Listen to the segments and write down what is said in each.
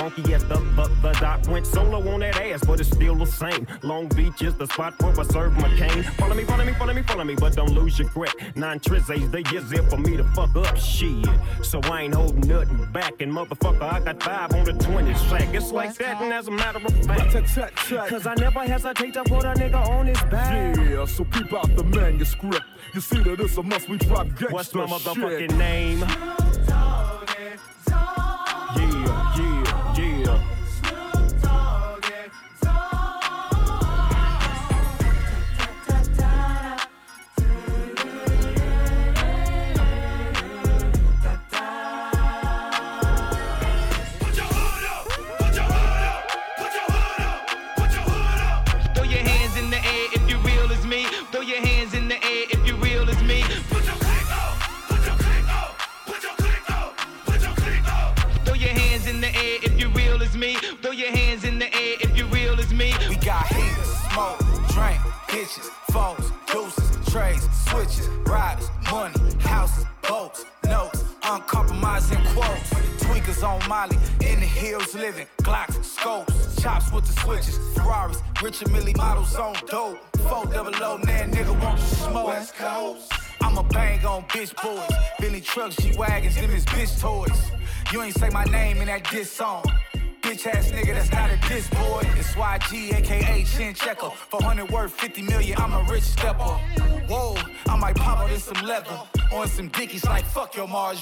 funky yes, the, the, the dot went solo on that ass, but it's still the same. Long Beach is the spot where I serve my cane. Follow me, follow me, follow me, follow me, but don't lose your grip. Nine trizzies, they just there for me to fuck up shit. So I ain't holding nothing back, and motherfucker, I got five on the 20 track. It's like that, and as a matter of fact, cause I never hesitate to put a nigga on his back. Yeah, so keep out the manuscript. You see that it's a must we drop gangsta What's my motherfucking shit. name?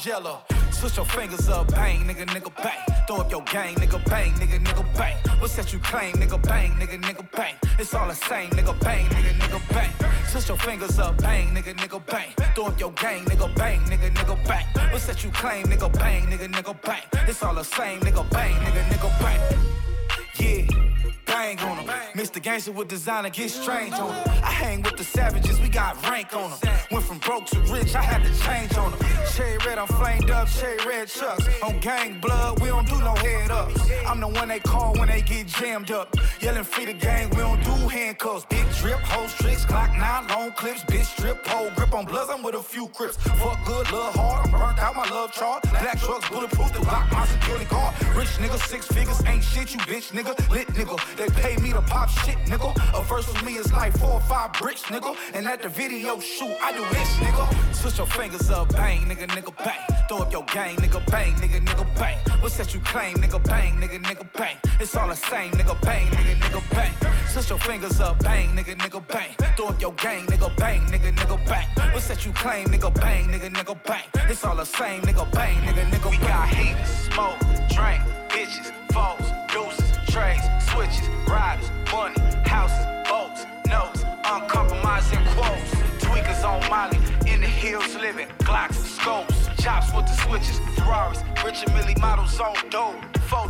Your Switch your fingers up, bang, nigga, nigga, bang. Throw up your gang, nigga, bang, nigga, nigga, bang. What's that you claim, nigga, bang, nigga, nigga, bang. It's all the same, nigga, bang, nigga, nigga, bang. Switch your fingers up, bang, nigga, nigga, bang. Throw up your gang, nigga, bang, nigga, nigga, bang. What's that you claim, nigga, bang, nigga, nigga, bang. It's all the same, nigga, bang, nigga, nigga, bang. Yeah, bang on them. Mr. Gangster with designer, get strange on them. I hang with the savages, we got rank on them. Went from broke to rich, I had to change on them. Cherry red, I'm flamed up, cherry red chucks. On gang blood, we don't do no head ups. I'm the one they call when they get jammed up. Yelling free the gang, we don't do handcuffs. Big drip, hoes tricks, clock nine, long clips, bitch strip, pole grip on bloods, I'm with a few crips. Fuck good, love hard, I'm burnt out, my love chart. Black trucks, bulletproof, they block my security guard. Rich nigga, six figures, ain't shit, you bitch nigga. Lit nigga, they pay me to pop shit, nigga. A verse with me is like four or five bricks, nigga. And at the video shoot, I do this, nigga. Switch your fingers up, bang, nigga, nigga, bang. Throw up your gang, nigga, bang, nigga, nigga, bang. What's that you claim, nigga, bang, nigga, nigga, bang. It's all the same, nigga, bang, nigga, nigga, bang. Switch your fingers up, bang, nigga, nigga, bang. Throw up your gang, nigga, bang, nigga, nigga, bang. What's that you claim, nigga, bang, nigga, nigga, bang. It's all the same, nigga, bang, nigga, nigga, bang. We got heat, smoke, drink, bitches, foes, deuces, trays, switches, riders, money, houses, boats, notes, uncompromising quotes. Tweakers on Molly, in the hills living, Glocks, scopes, chops with the switches, Ferraris, Richard Mille models on dope.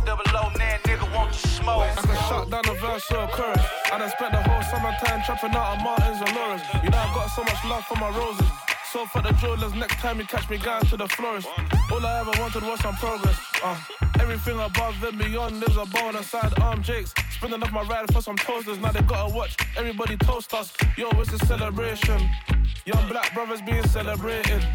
Double O, nan nigga want to smoke. I can shut down a verse or a. I done spent the whole summertime trapping out on Martins and Lawrence. You know I got so much love for my roses. So for the jewelers, next time you catch me going to the florist. All I ever wanted was some progress. Uh, everything above and beyond is a bonus. Side arm jakes, spinning off my ride for some toasters. Now they gotta watch everybody toast us. Yo, it's a celebration. Young black brothers being celebrated.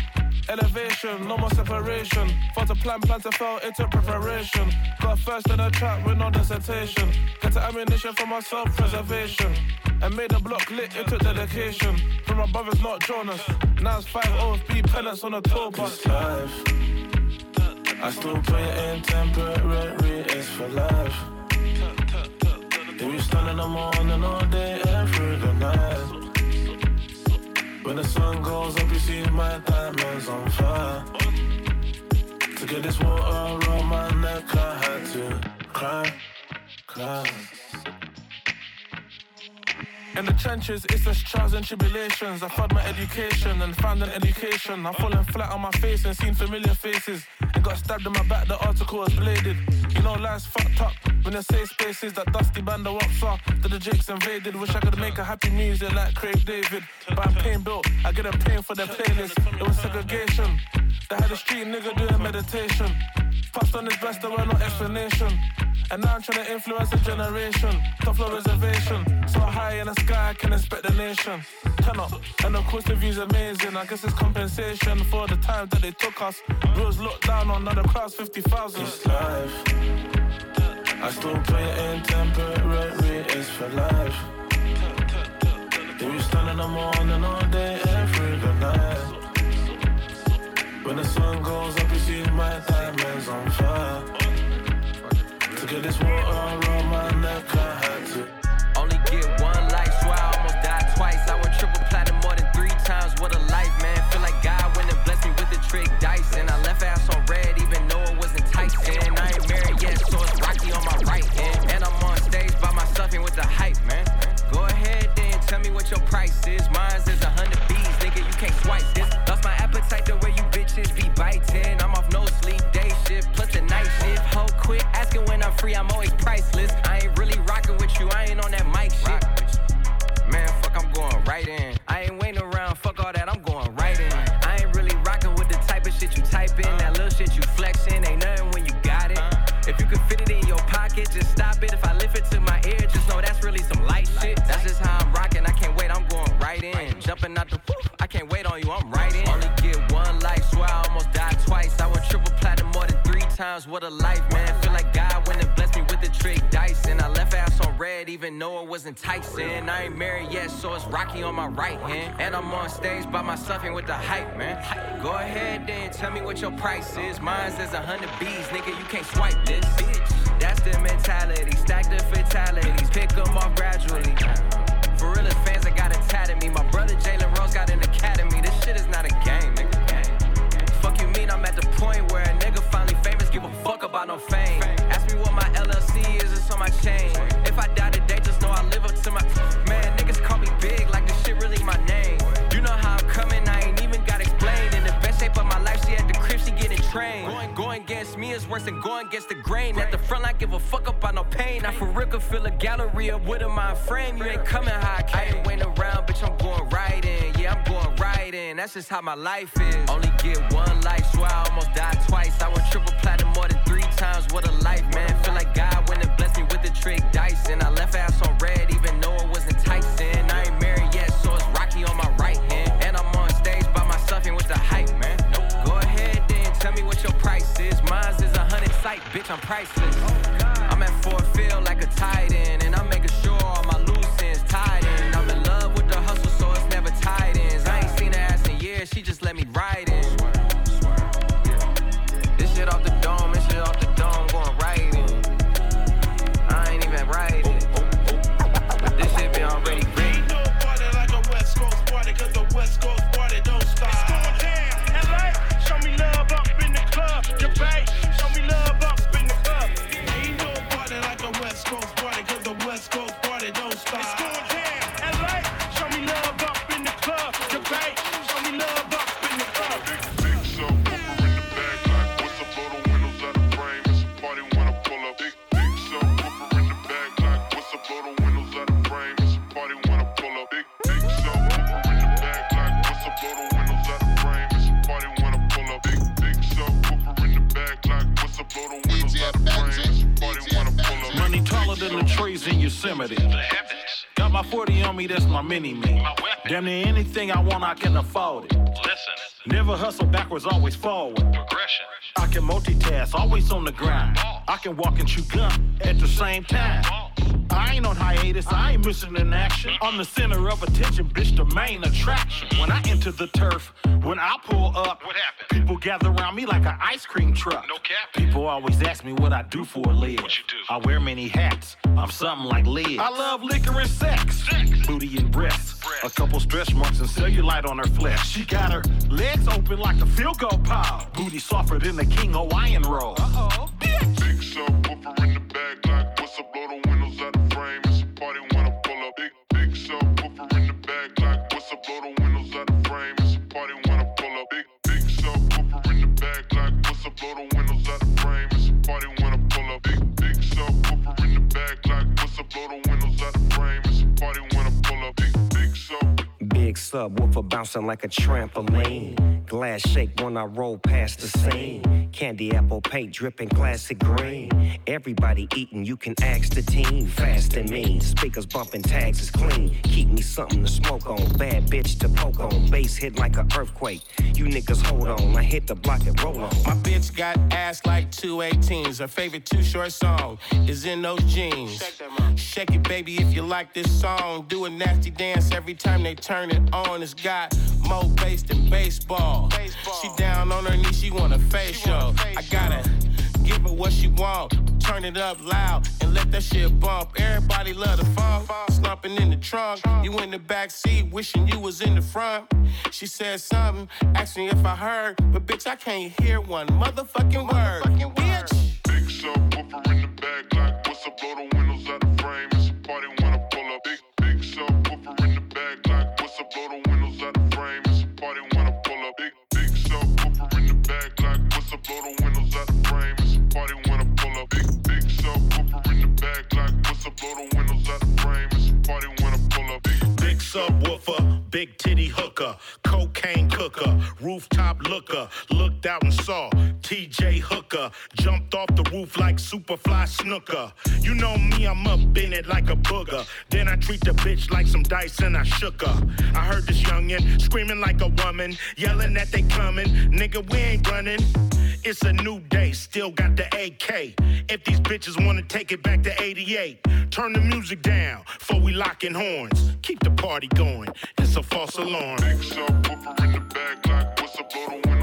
Elevation, no more separation. For to plan, plan to fail into preparation. Got first in the trap with no dissertation. Get the ammunition for my self preservation. And made the block lit, it took dedication. From my brothers, not Jonas. Now it's 5 OFB penance on a tour bus. Life. I still it in temporary, it's for life. If you stand in the morning all day When the sun goes up, you see my diamonds on fire. To get this water around my neck, I had to cry, cry. In the trenches, it's just trials and tribulations. I found my education and found an education. I've fallen flat on my face and seen familiar faces. And got stabbed in my back, the article was bladed. You know, life's fucked up when the safe spaces that dusty band of ups are. That the jakes invaded. Wish I could make a happy music like Craig David. But I'm pain built, I get them paying for their playlist. It was segregation. They had a street nigga doing meditation. Passed on his best, there were no explanation. And now I'm trying to influence a generation. Top floor reservation. So high in the sky, I can inspect the nation. Turn up, and of course the view's amazing. I guess it's compensation for the time that they took us. Rules looked down on, now the crowd's 50,000. It's life. I still play it in temporary, it's for life. If you stand in the morning all day, every night. When the sun goes up, you see my diamonds on fire. This water around my neck, I had to. Only get one life, swear I almost died twice. I went triple platinum more than three times. What a life, man. Feel like God went and blessed me with the trick dice. And I left ass on red, even though it tight. And I ain't married yet, so it's rocky on my right hand. And I'm on stage by myself and with the hype, man. Go ahead then, tell me what your price is. Mine's is a hundred B's, nigga. You can't swipe this. Times. What a life, man. Feel like God went and blessed me with the trick dice. And I left ass on red, even though it wasn't Tyson. I ain't married yet, so it's Rocky on my right hand. And I'm on stage by myself and with the hype, man. Go ahead then, tell me what your price is. Mine's is a hundred B's, nigga, you can't swipe this. Bitch, that's the mentality. Stack the fatalities, pick them off gradually. For real, as fans that got it tatted me. My brother Jalen Rose got an academy. This shit is not a game, nigga. Fuck you mean I'm at the point where a nigga finally about no fame. Ask me what my LLC is, it's on my chain. If I die today, just know I live up to my. Man, niggas call me big like this shit really my name. You know how I'm coming, I ain't even got explained. In the best shape of my life, she at the crib, she getting trained. Going, going against me is worse than going against the grain. At the front, I give a fuck about no pain. I for real could fill a gallery up with a mind frame. You ain't coming how I came. I ain't waiting around, bitch, I'm going right in. Yeah, I'm going right in. That's just how my life is. Only get one life, so I almost died twice. I went triple platinum more than three times. What a life, man. Feel like God went and blessed me with the trick dice. And I left ass on red, even though it wasn't Tyson. I ain't married yet, so it's Rocky on my right hand. And I'm on stage by myself and with the hype, man. Go ahead then, tell me what your price is. Mine's is a hundred sight, bitch, I'm priceless. I'm at Fort Field like a tight I can afford it. Listen, Never hustle backwards, always forward. progression. I can multitask, always on the grind. I can walk and chew gum at the same time. I ain't on hiatus, I ain't missing in action. I'm the center of attention, bitch, the main attraction. When I enter the turf, when I pull up, What happened? people gather around me like an ice cream truck. No cap. People always ask me what I do for a living. What you do? I wear many hats. I'm something like Liz. I love liquor and sex. Booty and breasts. A couple stretch marks and cellulite on her flesh. She got her legs open like a field goal pile. Booty softer than the King Hawaiian roll. Uh-oh. Big subwoofer in the up. Big big sub. Big subwoofer bouncing like a trampoline. Glass shake when I roll past the scene. Candy apple paint dripping classic green. Everybody eating, you can ask the team. Fast and mean, speakers bumping tags is clean. Keep me something to smoke on, bad bitch to poke on. Bass hit like an earthquake. You niggas hold on, I hit the block and roll on. My bitch got ass like two 18s. Her favorite two short song is in those jeans. Shake it, baby, if you like this song. Do a nasty dance every time they turn it on. It's got more bass than baseball. She down on her knees, she want a facial. I gotta give her what she want. Turn it up loud and let that shit bump. Everybody love the funk. Slumping in the trunk. You in the back seat, wishing you was in the front. She said something, asked me if I heard, but bitch, I can't hear one motherfucking word. Bitch. Big roof like Superfly Snooker. You know me, I'm up in it like a booger. Then I treat the bitch like some dice and I shook her. I heard this youngin' screaming like a woman, yelling that they coming. Nigga, we ain't running. It's a new day, still got the AK. If these bitches wanna take it back to 88, turn the music down before we lockin' horns. Keep the party going, it's a false alarm. In the back, like what's up? Blow the windows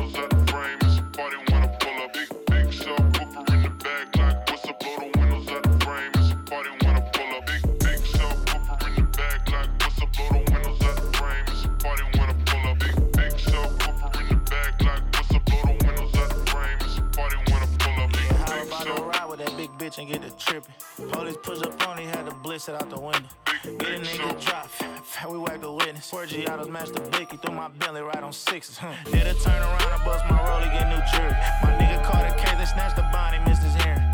bitch and get the trippin'? Police push up on, he had to blitz it out the window. Get a nigga drop, we whack the witness. Four Giottos match the blicky through my belly right on sixes. Huh. Did a turn around, I bust my rollie, get new jury. My nigga caught a case, they snatched the body, missed his hearing.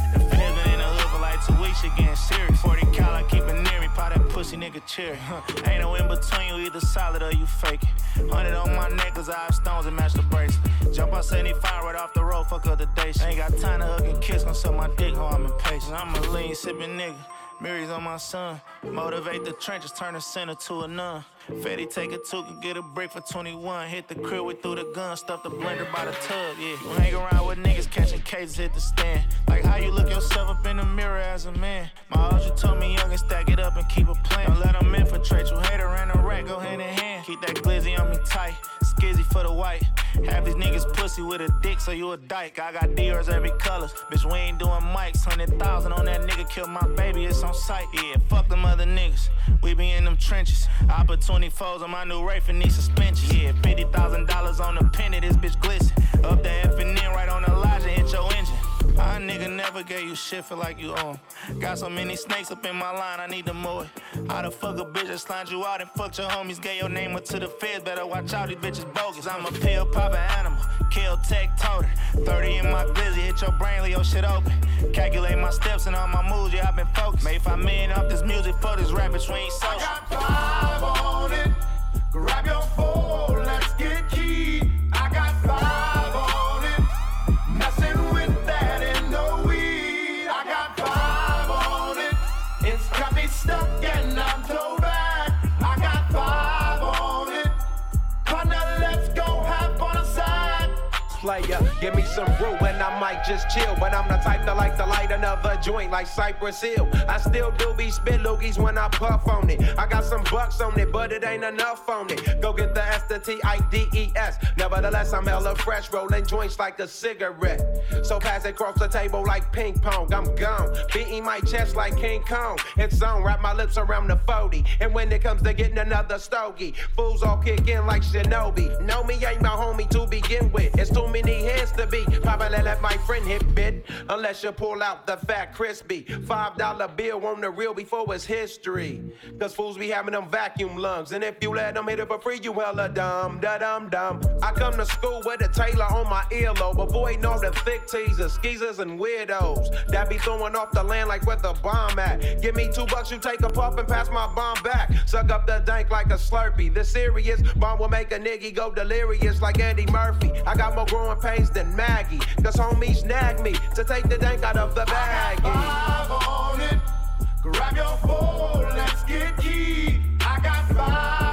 Like two weeks, getting serious. 40 cal, I keep it near me, pop that pussy nigga cherry. Huh. Ain't no in between, you either solid or you fake it. 100 on my cause I have stones and match the bracelet. Jump out 75 right off the road, fuck up the day. Ain't got time to hug and kiss, gon' suck my dick, ho, I'm impatient. I'm a lean sippin' nigga. Mirrors on my son. Motivate the trenches, turn a center to a nun. Fetty take a two, can get a break for 21. Hit the crib, we threw the gun, stuff the blender by the tub, yeah. You hang around with niggas catching cases, hit the stand. Like how you look yourself up in the mirror as a man. My ultra told me young and stack it up and keep a plan. Don't let them infiltrate you, hater and a rat go hand in hand. Keep that glizzy on me tight, skizzy for the white. Half these niggas pussy with a dick, so you a dyke. I got Dior's every color. Bitch, we ain't doing mics. Hundred thousand on that nigga, kill my baby, it's on sight. Yeah, fuck them other niggas. We be in them trenches. Opportunity foes on my new Rafe and need suspensions. Yeah, fifty thousand dollars on the penny, this bitch glisten. Up the F and N right on Elijah, hit your engine. My nigga never gave you shit, feel like you own. Got so many snakes up in my line, I need to mow it. How the fuck a bitch that slimed you out and fucked your homies, gave your name up to the feds. Better watch out, these bitches bogus. I'm a pill poppin' animal, kill tech toter. 30 in my glizzy, hit your brain, leave your shit open. Calculate my steps and all my moves, yeah, i been focused. Made five million off this music for this rap between social. Give me some brew and I might just chill. But I'm the type that like to light another joint like Cypress Hill. I still do be spit loogies when I puff on it. I got some bucks on it, but it ain't enough on it. Go get the S T I D E S. Nevertheless, I'm hella fresh, rolling joints like a cigarette. So pass it across the table like ping pong. I'm gone, beating my chest like King Kong. It's on, wrap my lips around the 40. And when it comes to getting another stogie, fools all kick in like Shinobi. Know me ain't my homie to begin with. It's too many heads to be. Probably let my friend hit bit. Unless you pull out the fat crispy. Five dollar bill on the real before it's history. Cause fools be having them vacuum lungs. And if you let them hit it for free, you hella dumb. Da dum dum. I come to school with a Taylor on my earlobe. Avoiding all the thick teasers, skeezers, and weirdos. That be throwing off the land like where the bomb at. Give me two bucks, you take a puff and pass my bomb back. Suck up the dank like a slurpee. The serious bomb will make a nigga go delirious like Eddie Murphy. I got more growing pains than Maggie. Cause homies nag me to take the dank out of the bag. Five on it. Grab your phone, let's get key. I got five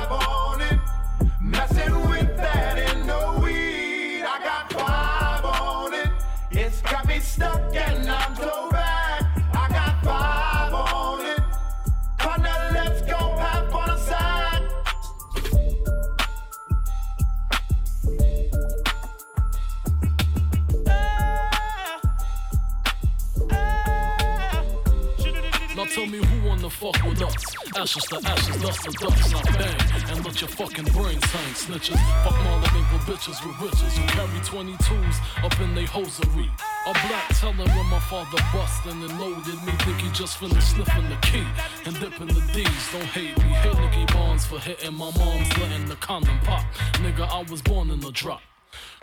wanna fuck with us? Ashes to ashes, dust to dust. Now bang and let your fucking brains hang. Snitches, fuck Marlon with bitches with riches who carry 22s up in they hosiery. A black telling when my father bustin' and loaded me. Think he just finished sniffing the key and dipping the D's. Don't hate me. Hit Nicky Barnes for hitting my mom's letting the condom pop. Nigga, I was born in the drop.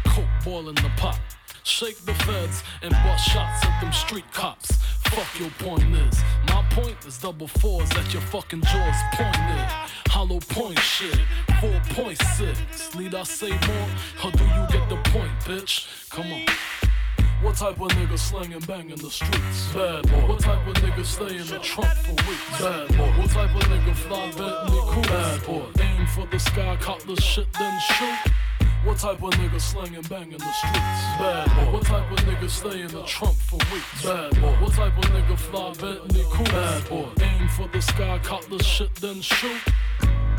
Coke boiling the pot. Shake the feds and bust shots at them street cops. Fuck your point is. My point is double fours at your fucking jaws pointed. Hollow point shit. 4.6. Need I say more? Or do you get the point, bitch? Come on. What type of nigga slang and bang in the streets? Bad boy. What type of nigga stay in the trunk for weeks? Bad boy. What type of nigga fly Bentley cool? Bad boy. Aim for the sky, cop the shit, then shoot. What type of nigga slang and bang in the streets? Bad boy. What type of nigga stay in the trunk for weeks? Bad boy. What type of nigga fly Bentley cool? Bad boy. Aim for the sky, cop the shit, then shoot.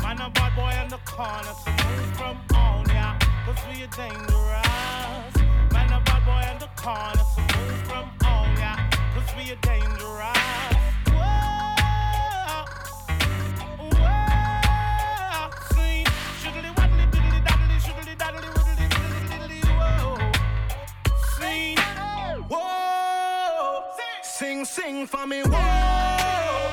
Man, a bad boy in the corner, so move from on ya, cause we are dangerous. Man, a bad boy in the corner, so move from on ya, cause we are dangerous. Sing, for me, whoa.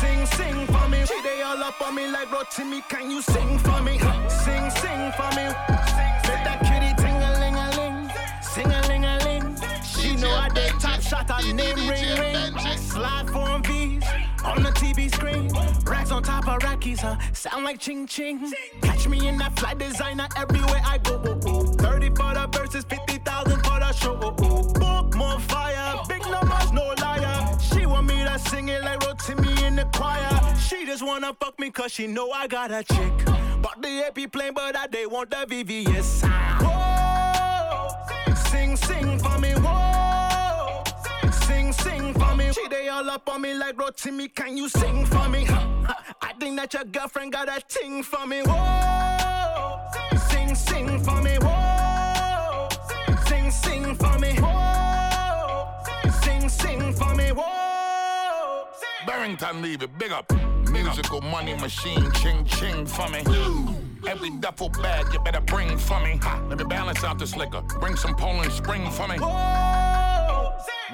Sing, sing for me. She they all up on me like Rotimi. Can you sing for me? Sing, sing for me. Make that kitty ting a ling a ling, sing a ling a ling. She know I did top shot, her name ring ring. Slide form V's on the TV screen. Racks on top of rackies, huh? Sound like ching ching. Catch me in that fly designer everywhere I go. Oh, oh. 30 for the verses, 50,000 for the show. Oh, oh. Book more fire, big numbers, no liar. She want me to sing it like Rotimi in the choir. She just wanna fuck me cause she know I got a chick. But the AP plane, but I they want the VVS. Whoa, sing, sing for me, whoa. Sing, sing for me. She they all up on me like Rotimi, can you sing for me? I think that your girlfriend got a ting for me, whoa. Sing, sing for me, whoa. Sing, sing for me, whoa. Sing, sing for me, whoa. Barrington Levy, big up. Musical money machine, ching ching for me. Every duffel bag you better bring for me. Let me balance out this liquor. Bring some Poland Spring for me.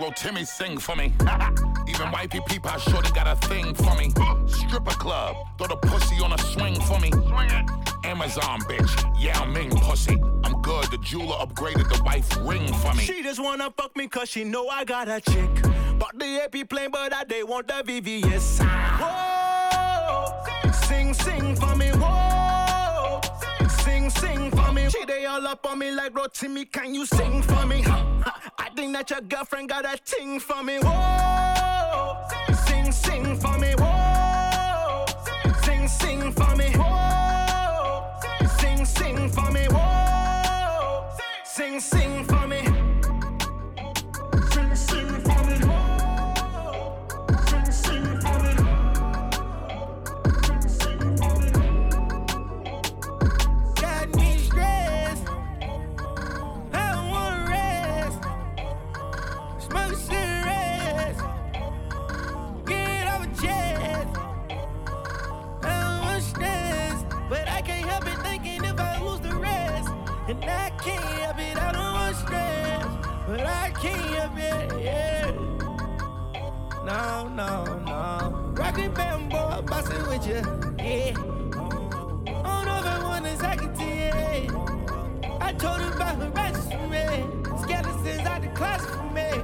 Well, Timmy sing for me. Even wifey peep how shorty got a thing for me. Stripper club, throw the pussy on a swing for me. Amazon bitch, Yao Ming pussy. I'm good. The jeweler upgraded the wife ring for me. She just wanna fuck me cause she know I got a chick. Bought the AP plane, but I they want the VVS. Whoa, sing, sing. Sing, for me. She they all up on me like Rotimi, can you sing for me? I think that your girlfriend got a ting for me, whoa. Sing, sing for me, whoa. Sing, sing for me, whoa. Sing, sing for me, whoa. Sing, sing for me. But I it, yeah. No, no, no. Rockin' bamboo, bustin' with you, yeah. I don't know if I told her about her righteous for me. Skeletons out the closet for me.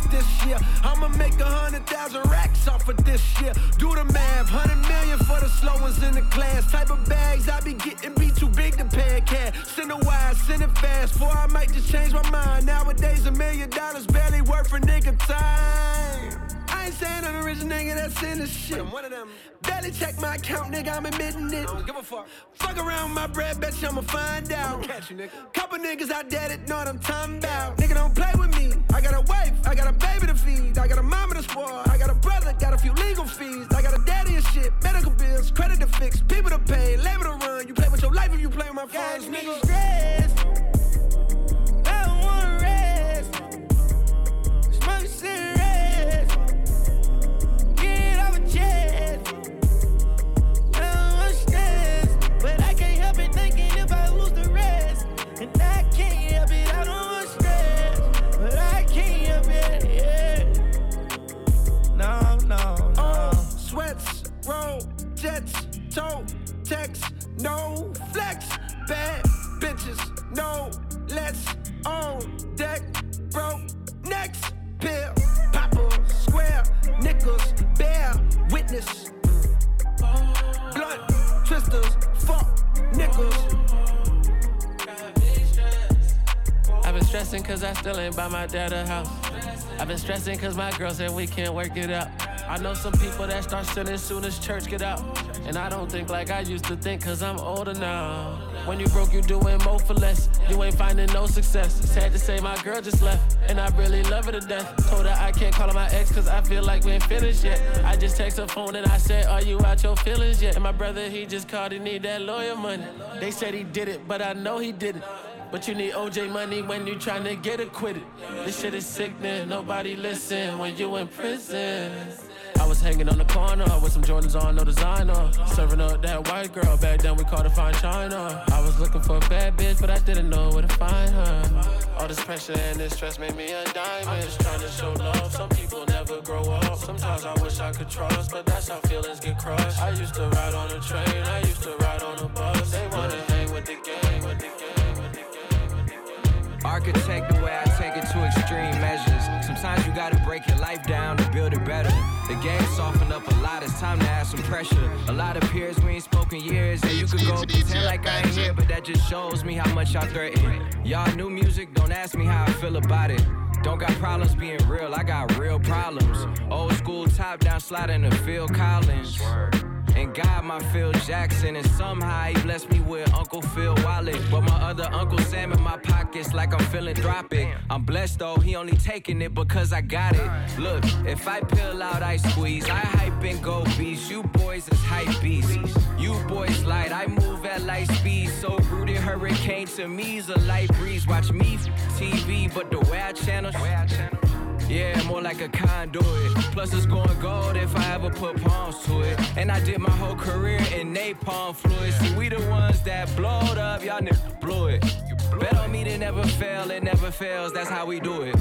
Suckers this year. I'ma make a hundred thousand racks off of this year. Do the math, hundred million for the slow ones in the class. Type of bags I be getting be too big to pay cash. Send it wide, send it fast, for I might just change my mind. Nowadays a million dollars barely worth a nigga time. I ain't saying I'm a rich nigga that's in the shit. I'm one of them. Barely check my account, nigga, I'm admitting it. Don't give a fuck. Fuck around with my bread, you I'ma find out. catch you, nigga. Couple niggas out there that know what I'm talking about. Nigga, don't play with me. I got a wife, I got a baby to feed, I got a mama to spoil, I got a brother, got a few legal fees, I got a daddy and shit, medical bills, credit to fix, people to pay, labor to run. You play with your life if you play with my funds, nigga. stressed. I don't wanna rest. Smoke cigarettes. Roll, jets, toe, text, no flex, bad bitches, no let's on deck, broke next pill, papa, square, nickels, bear, witness, blunt, twisters, fuck, nickels. I've been stressing cause I still ain't by my dad's house. I've been stressing cause my girl said we can't work it out. I know some people that start sinning soon as church get out. And I don't think like I used to think cause I'm older now. When you broke, you doing more for less. You ain't finding no success. Sad to say my girl just left. And I really love her to death. Told her I can't call her my ex cause I feel like we ain't finished yet. I just text her phone and I said, Are you out your feelings yet? And my brother, he just called, he need that lawyer money. They said he did it, but I know he didn't. But you need OJ money when you tryna get acquitted. This shit is sickening, nobody listen when you in prison. I was hanging on the corner with some Jordans on, no designer. Serving up that white girl, back then we called her fine china. I was looking for a bad bitch, but I didn't know where to find her. All this pressure and this stress made me a diamond. Just trying to show love, some people never grow up. Sometimes I wish I could trust, but that's how feelings get crushed. I used to ride on a train, I used to ride on a bus. They wanna hang with the gang, Architect the way I take it to extreme measures. Sometimes you gotta break your life down to build it better. The game softened up a lot, it's time to add some pressure. A lot of peers we ain't spoken years, and you could go pretend like I ain't here, but that just shows me how much y'all threaten. Y'all new music, don't ask me how I feel about it. Don't got problems being real, I got real problems. Old school top down sliding to Phil Collins. And God, my Phil Jackson, and somehow he blessed me with Uncle Phil Wallet. But my other Uncle Sam in my pockets, like I'm philanthropic. I'm blessed though, he only taking it because I got it. Look, if I peel out, I squeeze. I hype and go beast. You boys is hype beasts. You boys light, I move at light speed. So rooted hurricane to me's a light breeze. Watch me TV, but the way I channel. Yeah, more like a conduit. Plus, it's going gold if I ever put palms to it. And I did my whole career in napalm fluid. See, we the ones that blowed up, y'all niggas blew it. Bet on me to never fail, it never fails, that's how we do it.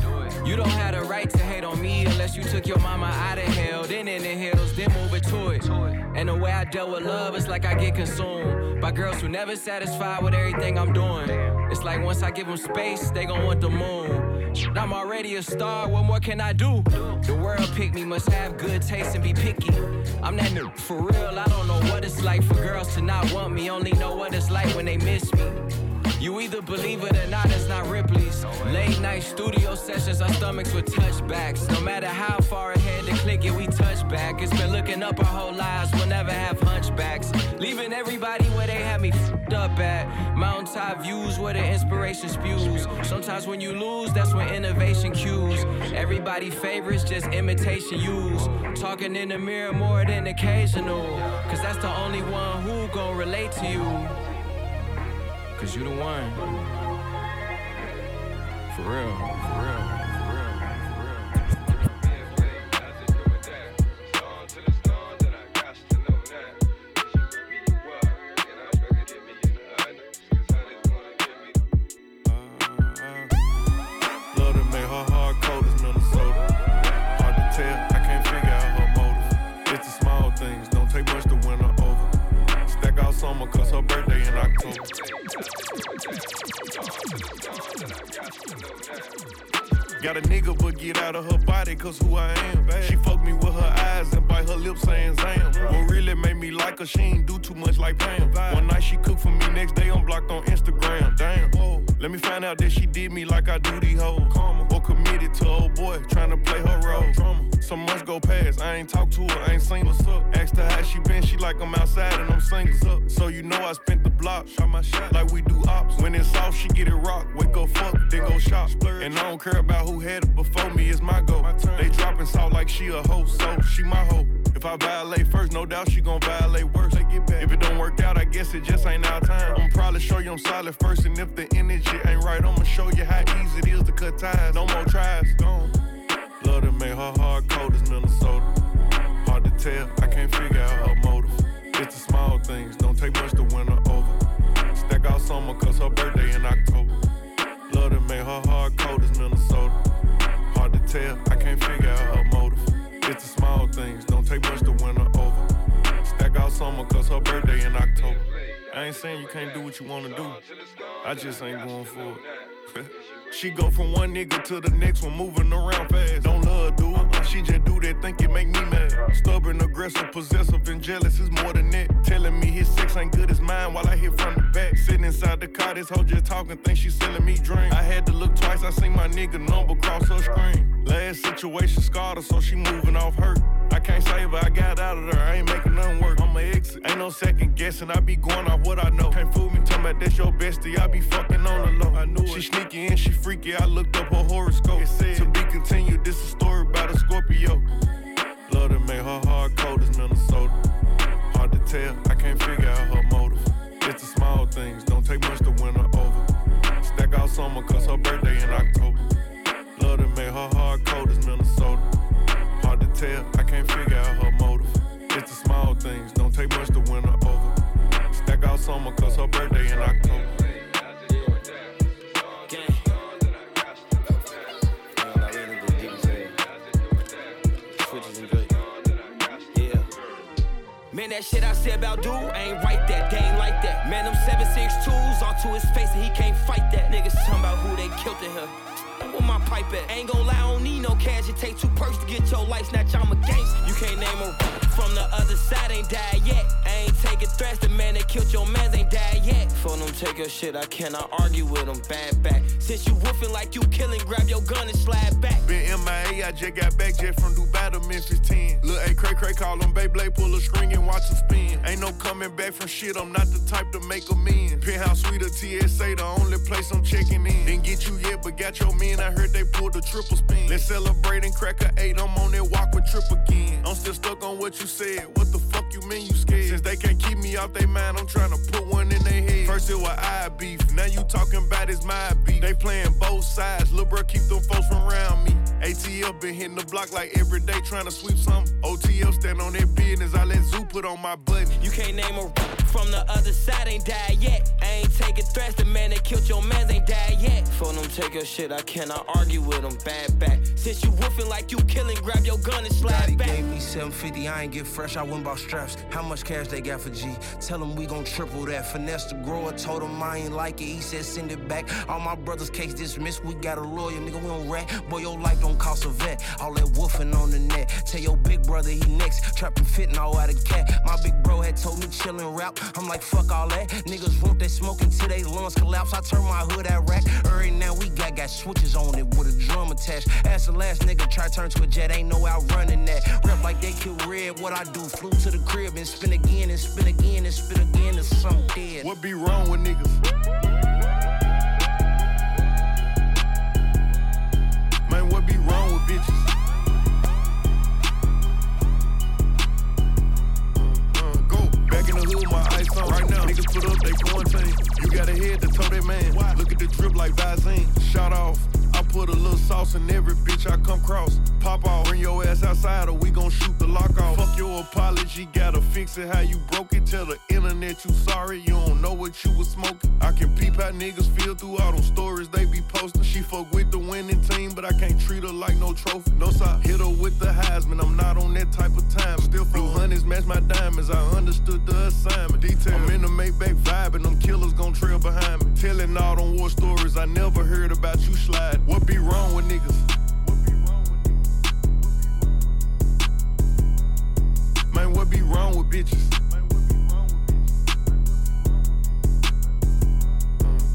You don't have the right to hate on me unless you took your mama out of hell, then in the hills, then move it to it. And the way I dealt with love is like I get consumed by girls who never satisfied with everything I'm doing. It's like once I give them space, they gon' want the moon. I'm already a star, what more can I do? The world picked me, must have good taste and be picky. I'm that nigga for real, I don't know what it's like for girls to not want me, only know what it's like when they miss me. You either believe it or not, it's not Ripley's. Late night studio sessions, our stomachs with touchbacks. No matter how far ahead they click it, we touch back. It's been looking up our whole lives, we'll never have hunchbacks. Leaving everybody where they had me fed up at. Mountaintop views where the inspiration spews. Sometimes when you lose, that's when innovation cues. Everybody favorites, just imitation use. Talking in the mirror more than occasional. Cause that's the only one who gon' relate to you. Cause you the one. For real, for real. Got a nigga, but get out of her body, cause who I am. She fucked me with her eyes and bite her lips saying Zam. What really made me like her, she ain't do too much like Pam. One night she cooked for me, next day I'm blocked on Instagram. Damn. Let me find out that she did me like I do these hoes. Or committed to old boy, trying to play her role. Some months go past, I ain't talked to her, I ain't seen what's up. Asked her how she been, she like I'm outside and I'm singles up. So you know I spent the block, shot my shot like we do ops. When it's off, she get it rock. Wake up, fuck, then go shop. And I don't care about who had it before me, it's my goal. They dropping salt like she a hoe, so she my hoe. If I violate first, no doubt she gon' violate worse. If it don't work out, I guess it just ain't our time. I'ma probably show you I'm solid first, and if the energy ain't right, I'ma show you how easy it is to cut ties. No more tries, gone. Love to make her hard cold as Minnesota. Hard to tell, I can't figure out her motive. It's the small things, don't take much to win her over. Stack out summer, cause her birthday in October. Love to make her hard cold as Minnesota. Hard to tell, I can't figure out her motive. It's the small things, don't take much to win her over. Stack out summer, cause her birthday in October. I ain't saying you can't do what you wanna do. I just ain't going for it. she go from one nigga to the next one, moving around fast. Don't love, do it. She just do that, think it make me mad. Stubborn, aggressive, possessive, and jealous is more than that. Telling me his sex ain't good as mine while I hit from the back. Sitting inside the car, this hoe just talking, think she selling me dreams. I had to look twice, I seen my nigga number cross her screen. Last situation scarred her, so she moving off hurt. I can't save her, I got out of there, I ain't making nothing work. I'ma exit. Ain't no second guessing, I be going off what I know. Can't fool me, tell me that's your bestie, I be fucking on the low. I knew it. She sneaky and she freaky, I looked up her horoscope. It said, to be continued, this a story about a Scorpio. Love to make her hard cold as Minnesota. Hard to tell, I can't figure out her motive. It's the small things, don't take much to win her over. Stack out summer, cause her birthday in October. Love to make her hard cold as Minnesota. Hard to tell, I can't figure out her motive. It's the small things, don't take much to win her over. Stack out summer, cause her birthday in October. Man, that shit I said about dude, ain't right that, they ain't like that. Man, them 762s onto his face and he can't fight that. Niggas talking about who they killed in here. My pipe at? Ain't gon' lie, I don't need no cash. It take two perks to get your life snatch. I'm a gangster. You can't name a from the other side, ain't died yet. I ain't taking threats. The man that killed your man ain't died yet. For them take your shit, I cannot argue with them. Bad back. Since you woofing like you killing, grab your gun and slide back. Been MIA, I just got back jet from Dubai to Memphis 10. Lil' A Cray Cray call him Beyblade, pull a string and watch him spin. Ain't no coming back from shit, I'm not the type to make amends. Penthouse Suite or TSA, the only place I'm checking in. Didn't get you yet, got your men, I heard they pulled a triple spin. Let's celebrate and crack a eight, I'm on that walk with trip again. I'm still stuck on what you said, what the fuck you mean you scared? Since they can't keep me off their mind, I'm trying to put one in their head. First it was I beef, now you talking about it's my beef. They playing both sides, lil' bro keep them folks from around me. ATL been hitting the block like every day trying to sweep something. OTL stand on their business, I let Zoo put on my button. You can't name a from the other side, ain't died yet. I ain't taking threats. The man that killed your man ain't died yet. For them take your shit, I cannot argue with them. Bad back. Since you woofing like you killing, grab your gun and slide Daddy back. gave me 750, I ain't get fresh, I went bought straps. How much cash they got for G? Tell them we gon' triple that. Finesse the grower, told him I ain't like it, he said send it back. All my brothers' case dismissed, we got a lawyer, nigga, we don't rat. Boy, your life don't cost a vet. All that woofing on the net. Tell your big brother he next, trapping fitting all out of cat. My big bro had told me chillin' rap. I'm like, fuck all that. Niggas want that smoke until they lungs collapse. I turn my hood at rack. Right now we got got switches on it with a drum attached. Ask the last nigga try turn to a jet, ain't no outrunning that. Rep like they kill red, what I do? Flew to the crib and spin again and spin again and spin again and some dead. What be wrong with niggas? Man, what be wrong with bitches? Uh, go back in the hood, my ice on right now. Niggas it up, they quarantine. You got a head to toe that man. Look at the drip like Visine. Shot off. I put a little sauce in every bitch I come cross. Pop off, bring your ass outside or we gon' shoot the lock off. Fuck your apology, gotta fix it how you broke it. Tell the internet you sorry, you don't know what you was smoking. I can peep how niggas feel through all them stories they be posting. She fuck with the winning team, but I can't treat her like no trophy. No side, hit her with the Heisman, I'm not on that type of time. Still blue honeys match my diamonds, I understood the assignment. Detail, I'm in the Maybach vibe and them killers gon' trail behind me. Telling all them war stories I never heard about you slide. What be wrong with niggas? Man, what be wrong with bitches?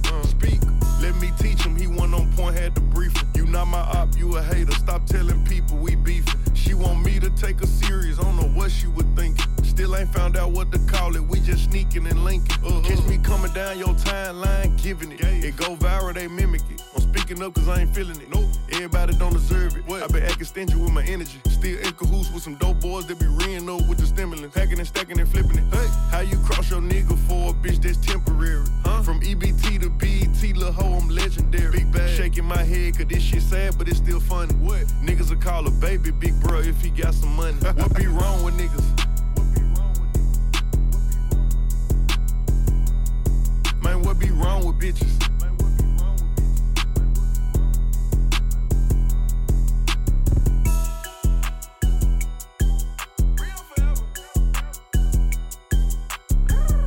Uh, Speak, let me teach him. He went on point, had to brief him. You not my op, you a hater. Stop telling people we beefing. She want me to take her serious, I don't know what she would think. Still ain't found out what to call it, we just sneaking and linking. Uh, Catch me coming down your timeline, giving it. It go viral, they mimic it. I'm speaking up cause I ain't feeling it. Nope. Everybody don't deserve it. What? I been acting stingy with my energy. Still in cahoots with some dope boys that be reeing up with the stimulants. Packing and stacking and flipping it. Hey, how you cross your nigga for a bitch that's temporary? Huh? From EBT to BET, lil' hoe, I'm legendary. Big bag. Shaking my head cause this shit sad, but it's still funny. What? Niggas will call a baby big bro if he got some money. what be wrong with niggas? Man, what be wrong with bitches?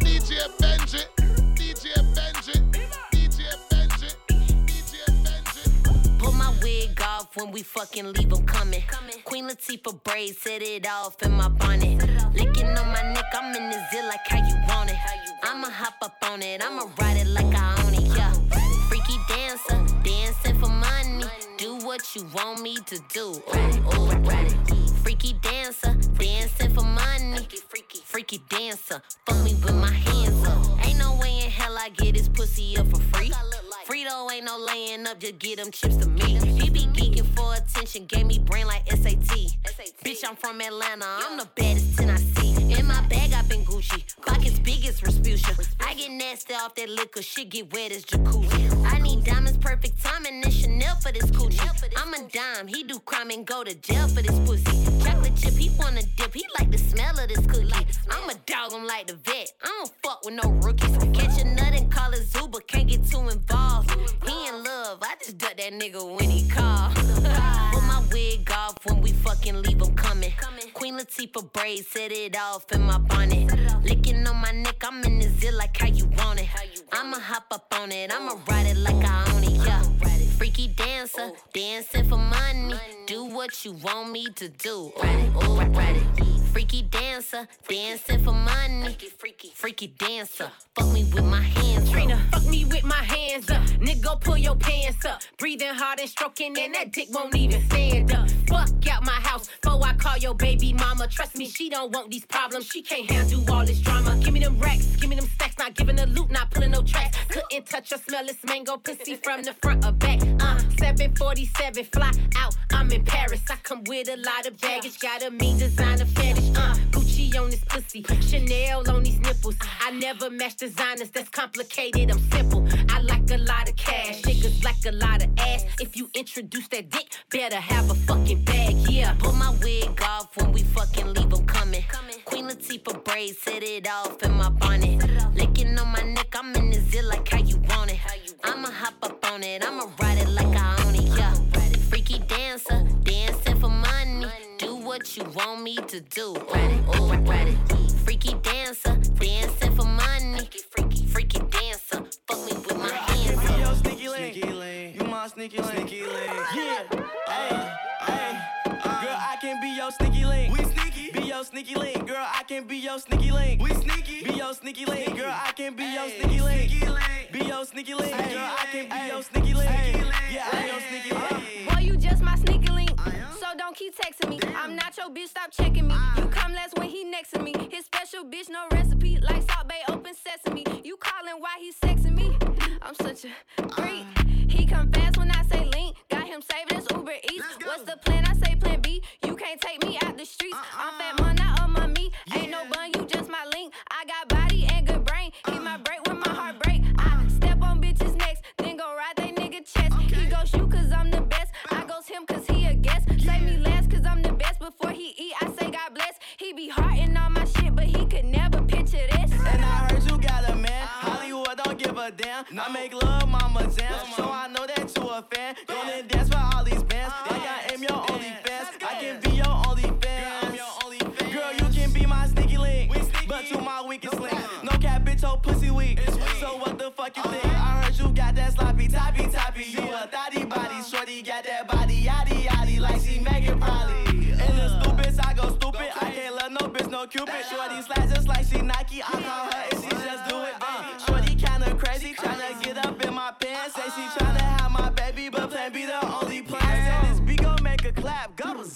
DJ Benji, DJ Benji, DJ Benji, DJ Benji. Pull my wig off when we fucking leave 'em coming. Latifah set it off in my bonnet. Licking on my neck, I'm in the zit like how you want it. I'ma hop up on it, I'ma ride it like I own it, yeah. Freaky dancer, dancing for money. Do what you want me to do. Ooh, ooh. Freaky dancer, dancing for money. Freaky dancer, fuck me with my hands up. Ain't no way in hell I get this pussy up for free. Ain't no laying up, just get them chips to me. He be geeking for attention, gave me brain like SAT. Bitch, I'm from Atlanta, I'm the baddest 10 I see. In my bag, I've been Gucci. Pockets big as Rasputia. I get nasty off that liquor, shit get wet as jacuzzi. I need diamonds, perfect timing, and Chanel for this coochie. I'm a dime, he do crime and go to jail for this pussy. Chocolate chip, he wanna dip, he like the smell of this cookie. I'm a dog, I'm like the vet. I don't fuck with no rookies. Catch a nut and call it Zuba, can't get too involved. He in love, I just duck that nigga when he call. Put my wig off when we fucking leave 'em coming. Queen Latifah braid, set it off in my bonnet. Licking on my neck, I'm in the zit like how you want it. I'ma hop up on it, I'ma ride it like I own it, yeah. Freaky dancer, dancing for money. Do what you want me to do. Ooh, ooh, ride it. Freaky dancer, dancing for money. Freaky, freaky freaky dancer, fuck me with my hands. Trina, fuck me with my hands up. Nigga, pull your pants up. Breathing hard and stroking, and that dick won't even stand up. Fuck out my house before I call your baby mama. Trust me, she don't want these problems. She can't handle all this drama. Give me them racks, give me them stacks. Not giving a loot, not pulling no tracks. Couldn't touch or smell this mango pussy from the front or back. Uh, 747, fly out. I'm in Paris. I come with a lot of baggage. Got a mean designer fetish. Uh, Gucci on this pussy, Chanel on these nipples. I never match designers. That's complicated. I'm simple. Like a lot of cash. Niggas like a lot of ass. If you introduce that dick, better have a fucking bag. Yeah. Put my wig off when we fucking leave leave 'em coming. Queen Latifah braids, set it off in my bonnet. Licking on my neck, I'm in the zit like how you want it. I'ma hop up on it, I'ma ride it like I own it, yeah. Freaky dancer, dancing for money. Do what you want me to do. Ooh, ooh, ride it. Freaky dancer, dancing sneaky link. Sneaky link. Yeah. Hey. Hey. Girl, I can be your sneaky link. We sneaky. Be your sneaky link. Girl, I can be your sneaky link. We sneaky. Be your sneaky link. Girl, I can be your sneaky link. Be your sneaky link. Girl, I can be your sneaky link. Yeah, I'm your sneaky link. Boy, you just my sneaky link. So don't keep texting me. I'm not your bitch, stop checking me. You come last when he next to me. His special bitch, no recipe. Like Salt Bae, open sesame. You calling why he sexing me? I'm such a freak. He come fast when I say link. Got him saving his Uber Eats. What's the plan? I say plan B. You can't take me out the streets. Uh-uh. I'm fat money not on my meat. Yeah. Ain't no bun, you just my link. I got body and good brain. Hit uh. my break when my heart break. I uh. step on bitches' necks, then go ride they nigga chest. Okay. He goes shoot cause I'm the best. Uh. I goes him cause he a guest. Yeah. Say me last cause I'm the best. Before he eat, I say God bless. He be hearting all my shit, but he could never picture this. And I heard you make love, mama jam. So I know that you a fan. Gonna dance for all these bands. Like I am your only fans. I can be your only fans. Girl, you can be my sneaky link. But you my weakest link. No cap, bitch, your pussy weak. So what the fuck you think? I heard you got that sloppy, toppy, toppy. You a thotty body. Shorty got that body, yaddy, yaddy. Like she Megan probably. And the stupid, I go stupid. I can't love no bitch, no cupid. Shorty slide just like she Nike. I call her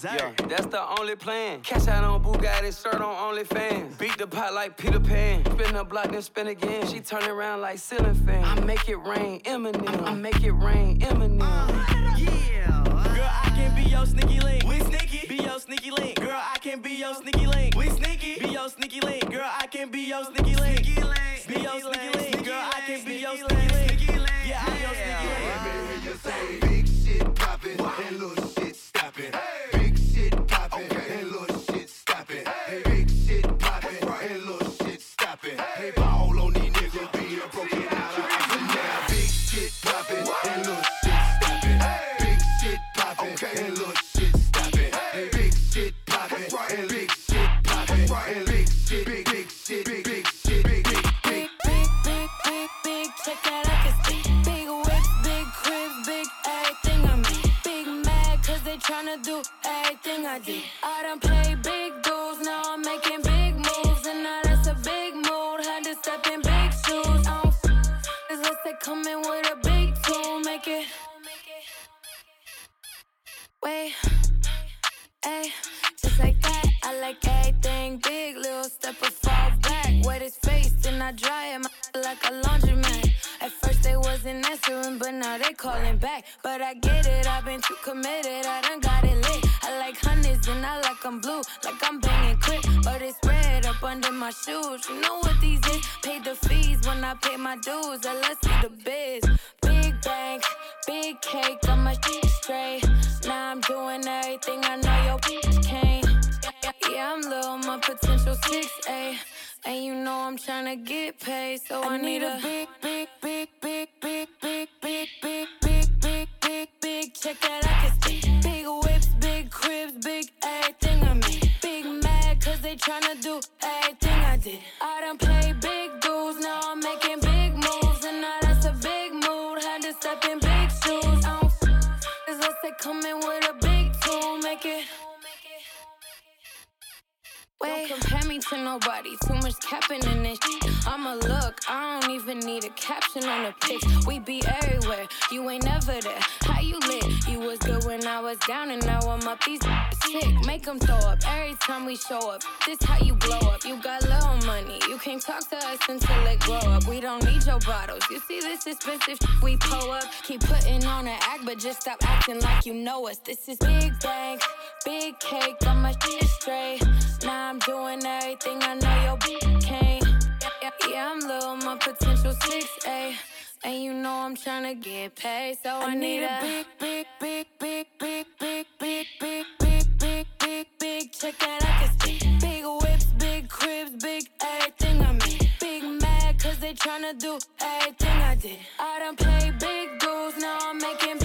clap, go berserk. Yeah, that's the only plan. Cash out on Bugatti, shirt on OnlyFans. Beat the pot like Peter Pan. Spin the block, then spin again. She turn around like ceiling fan. I make it rain, Eminem. I make it rain, Eminem. Uh, yeah. Uh. Girl, I can be your sneaky link. We sneaky. Be your sneaky link. Girl, I can be your sneaky link. We sneaky. Be your sneaky link. Girl, I can be your sneaky link. Sneaky link. Be your sneaky link. Girl, I can be your sneaky link. Yeah, I'm your sneaky link. Big shit poppin' and little shit stoppin'. Big tryna do everything I did. I done played big dudes, now I'm making big moves. And now that's a big mood, had to step in big shoes. I don't f- unless they come in with a big tool, make it. Wait, ayy, just like that. I like everything big, little step or fall back. Wet his face, then I dry him like a laundromat. They wasn't answering, but now they calling back. But I get it, I've been too committed, I done got it lit. I like hundreds and I like I'm blue, like I'm banging quick. But it's red up under my shoes. You know what these is? Paid the fees when I pay my dues. And let's see the biz. Big bank, big cake, my shit straight. Now I'm doing everything I know your bitch can't. Yeah, I'm little, my potential 6A. And you know I'm tryna get paid, so I, need a big, big, big, big, tryna do everything I did. I done played big dudes, now I'm making big moves. And now that's a big mood, had to step in big shoes. I don't f- unless they come in with a big Wait. Don't compare me to nobody. Too much capping in this. I'ma look. I don't even need a caption on the pics. We be everywhere. You ain't never there. How you lit? You was good when I was down, and now I'm up. These sick. Make them throw up every time we show up. This how you blow up. You got little money. You can't talk to us until it grow up. We don't need your bottles. You see this expensive we pull up. Keep putting on an act, but just stop acting like you know us. This is big bank, big cake. Got my shit straight. Now I'm doing everything I know your bitch can't. Yeah, I'm little, my potential 6A. And you know I'm tryna get paid, so I, need a big, big, big, big, big, big, big, big, big, big, big, big check that I can see. Big whips, big cribs, big everything I make. Big mad, cause they tryna do everything I did. I done played big dudes, now I'm making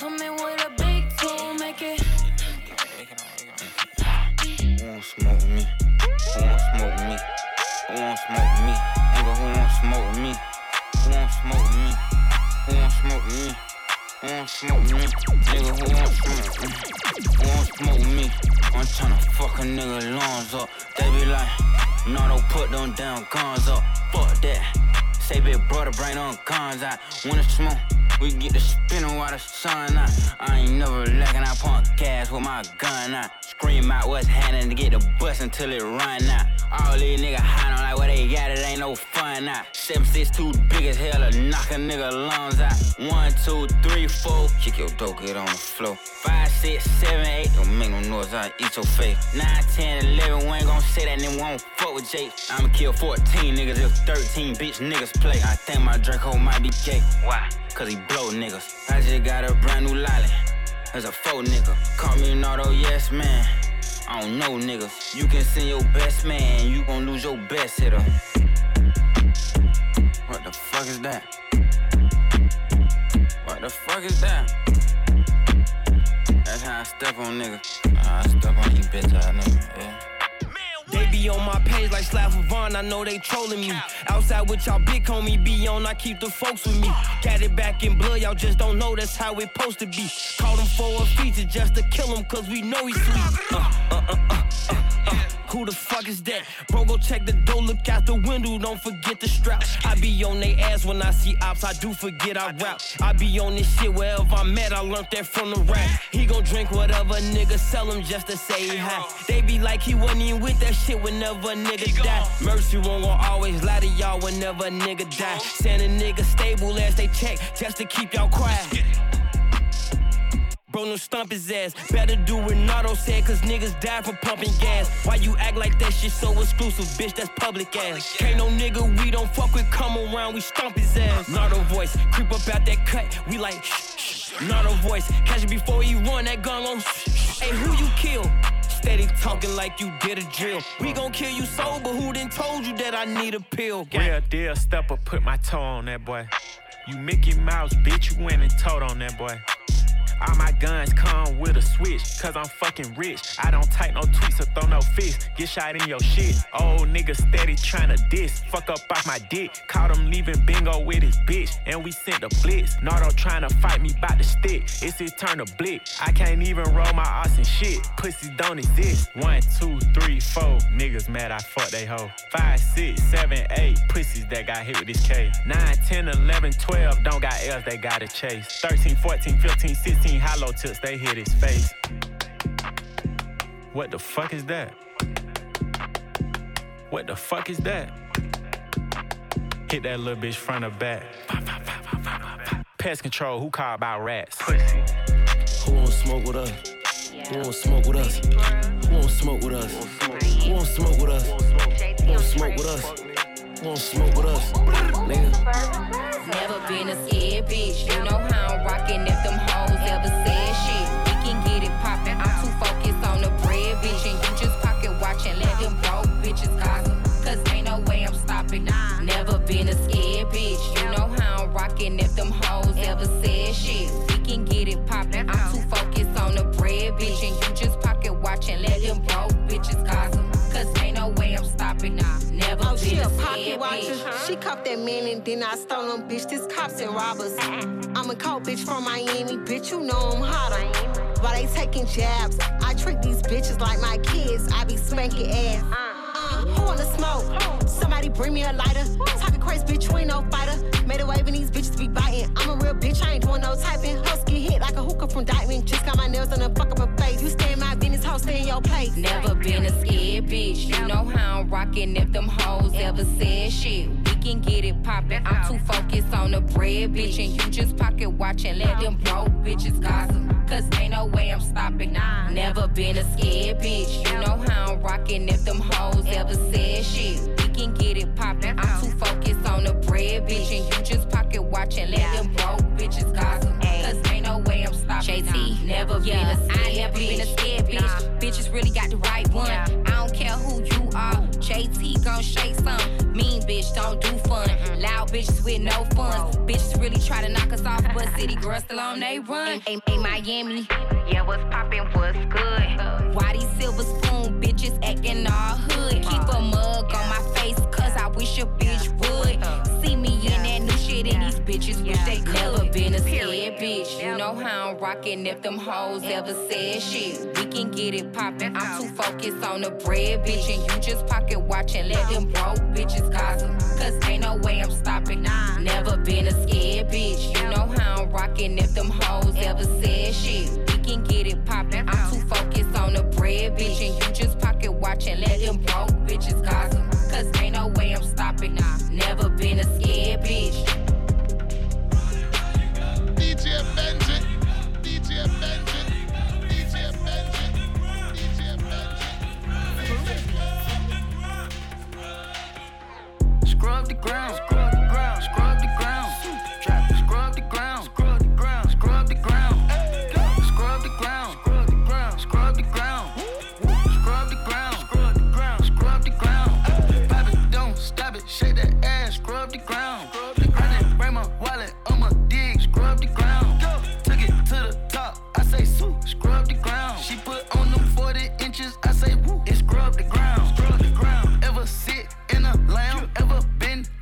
come with a big tool, make it. Who won't smoke me? Who won't smoke me? Who won't smoke me? Nigga, who won't smoke me? Who won't smoke me? Who won't smoke me? Who won't smoke me? Nigga, who won't smoke me? Who won't smoke me? I'm tryna fuck a nigga lungs up. They be like, no, don't put them damn guns up. Fuck that. Say big brother, bring them guns out. Wanna smoke? We get the spinning while the sun out. I ain't never lacking, I pump gas with my gun out. Scream out what's happening to get the bus until it run out. All these niggas on like what they got, it ain't no fun six two big as hell to knock a nigga lungs out. One, two, three, four, kick your dope, get on the floor. Five, six, seven, eight, don't make no noise, I eat your face. Nine, ten, eleven, we ain't gon' say that, then won't fuck with Jake. I'ma kill 14 niggas if 13 bitch niggas play. I think my Draco might be gay. Why? Cause he blow niggas. I just got a brand new lolly. As a faux nigga. Call me an auto, yes man. I don't know, nigga. You can send your best man, you gon' lose your best hitter. What the fuck is that? What the fuck is that? That's how I step on nigga. I step on you bitch ass nigga, yeah. They be on my page like Slav Vaughn, I know they trolling me. Outside with y'all big homie, be on, I keep the folks with me. Got it back in blood, y'all just don't know that's how it supposed to be. Call him for a feature just to kill him, cause we know he's sweet. Uh, uh, uh, uh, uh. Who the fuck is that? Bro, go check the door, look out the window, don't forget the strap. I be on they ass when I see ops, I do forget I rap. I be on this shit wherever I'm at, I learned that from the rap. He gon' drink whatever nigga sell him just to say hi. They be like he wasn't even with that shit whenever a nigga die. Mercy won't gon' always lie to y'all whenever a nigga die. Send a nigga stable as they check just to keep y'all quiet. Bro, no stomp his ass. Better do what Nardo said, cause niggas die for pumping gas. Why you act like that shit so exclusive, bitch? That's public ass. Can't no nigga we don't fuck with come around, we stomp his ass. Nardo voice, creep up out that cut, we like shh, shh. Nardo voice, catch it before he run that gun on. Shh. Hey, who you kill? Steady talking like you did a drill. We gon' kill you sober, who done told you that I need a pill? Real deal stepper, put my toe on that boy. You Mickey Mouse, bitch, you went and told on that boy. All my guns come with a switch, cause I'm fucking rich. I don't type no tweets or throw no fists. Get shot in your shit. Old nigga steady tryna diss. Fuck up off my dick. Caught him leaving bingo with his bitch. And we sent the blitz. Nardo tryna fight me bout the stick. It's his turn to blick. I can't even roll my ass and shit. Pussies don't exist. One, two, three, four. Niggas mad I fuck they hoe. Five, six, seven, eight. Pussies that got hit with this K. 9, 10, 11, 12. Don't got L's, they gotta chase. 13, 14, 15, 16 hollow tips, they hit his face. What the fuck is that? What the fuck is that? Hit that little bitch front or back. Pest control, who called about rats? Pussy. Who wanna smoke with us? Who wanna smoke with us? Who wanna smoke with us? Who wanna smoke with us? Who wanna smoke with us? Who wanna smoke with us? Nigga. Never been a scared bitch. You know how I'm rocking if them hoes ever said shit. We can get it poppin'. I'm too focused on the bread, bitch. And you just pocket watching, let them broke bitches gossip. Cause ain't no way I'm stopping. Never been a scared bitch. You know how I'm rocking if them hoes ever said shit. We can get it poppin'. I'm too focused on the bread, bitch. And you just pocket watching, let them broke bitches gossip. Cause ain't no way I'm stopping. Never She a a pocket watcher. She cuffed that man and then I stole him, bitch. This cops and robbers. I'm a cold bitch from Miami, bitch. You know I'm hotter. Why they taking jabs? I treat these bitches like my kids. I be spanking ass. Uh, who wanna smoke? Somebody bring me a lighter. Talking crazy, bitch. You ain't no fighter. Made a wave and these bitches be biting. I'm a real bitch. I ain't doing no typing. Get hit like a hooker from Dykeman. Just got my nails on and fuck up her face. You stay in your place. Never been a scared bitch. You know how I'm rocking if them hoes ever said shit. We can get it poppin'. I'm too focused on the bread, bitch. And you just pocket watching, let them broke bitches gossip. Cause ain't no way I'm stopping. Never been a scared bitch. You know how I'm rocking if them hoes ever said shit. We can get it poppin'. I'm too focused on the bread, bitch. And you just pocket watching, let them broke bitches gossip. JT, never been a scared I never been a scared bitch. Bitches really got the right one. I don't care who you are. JT gon' shake some. Mean bitch, don't do fun. Loud bitches with no funds. Bitches really try to knock us off, but city girls still on they run. Hey, hey, Miami. Yeah, what's poppin', what's good? Uh. Why these silver spoon bitches acting all hood? Keep a mug on my face, cause I wish a bitch would. See me in that new shit, and these bitches wish they could. Never been a scared bitch. You know how I'm rockin' if them hoes ever said shit. We can get it poppin'. I'm too focused on the bread, bitch. And you just pocket watchin', let them broke bitches gossip. Cause ain't no way I'm stopping. Never been a scared bitch. You know how I'm rockin' if them hoes ever said shit. We can get it poppin'. I'm too focused on the bread, bitch. And you just pocket watchin', let them broke bitches gossip. Cause ain't no way I'm stopping. Never been a scared bitch. DJ Benji, DJ Benji, DJ Benji, DJ Scrub the ground, scrub the ground, scrub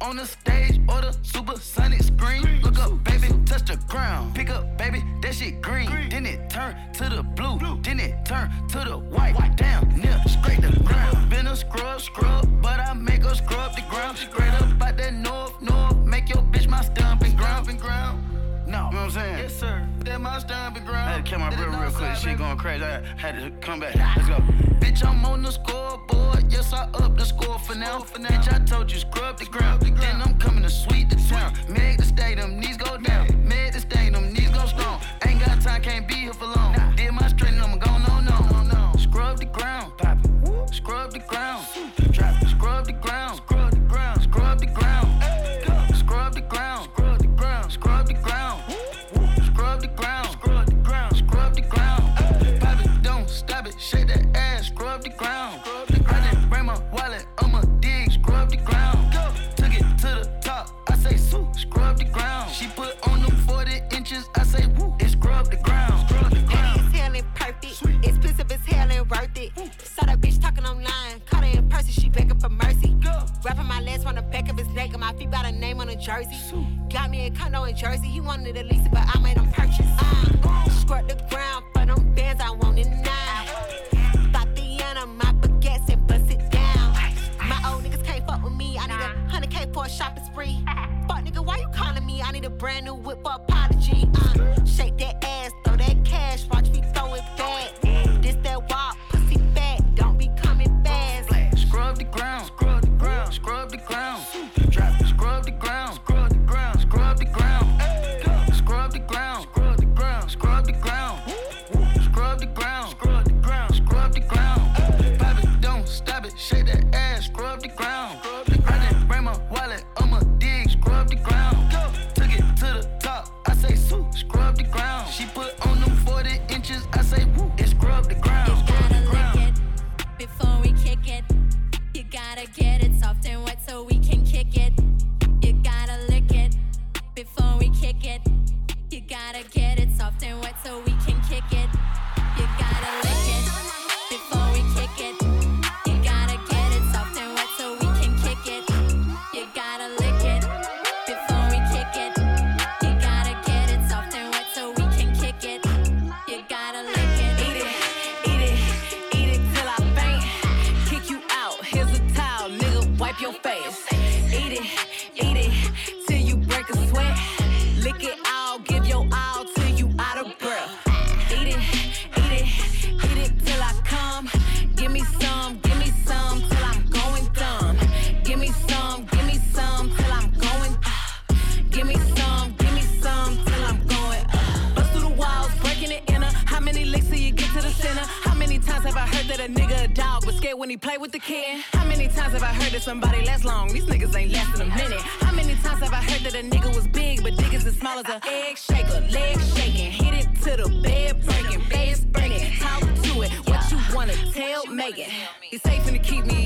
on the stage or the supersonic screen. Look up, baby, touch the ground. Pick up, baby, that shit green. Then it turn to the blue. Then it turn to the white. Damn, near scrape the ground. Been a scrub, scrub, but I make her scrub the ground. Straight up by that north, north. Make your bitch my stomping ground. Stomping ground. No, you know what I'm saying? Yes, had to kill my That real, is real north quick. side, Shit baby. going crazy. I had to come back. Let's go. Bitch, I'm on the scoreboard. Yes, I up the score for now. for Bitch, I told you scrub the ground. Then I'm coming to sweep the town. Meg the stadium, knees go down. Meg the stadium, knees go strong. Ain't got time, can't be here for long. Did my straighten, I'ma go no no. Scrub the ground, scrub the ground, me a condo in Jersey. He wanted to lease it, but I made him purchase. Uh, scrub the ground for them bands I want in nine. Tatiana, my baguettes and bust it down. My old niggas can't fuck with me. I need a hundred K for a shopping spree. Fuck nigga, why you calling me? I need a brand new whip for apology. Somebody lasts long? These niggas ain't lasting a minute. How many times have I heard that a nigga was big but is as small as a egg shaker? Leg shaking, hit it to the bed breaking, bed spinning. Talk to it, what you wanna tell Megan? He's safe to keep me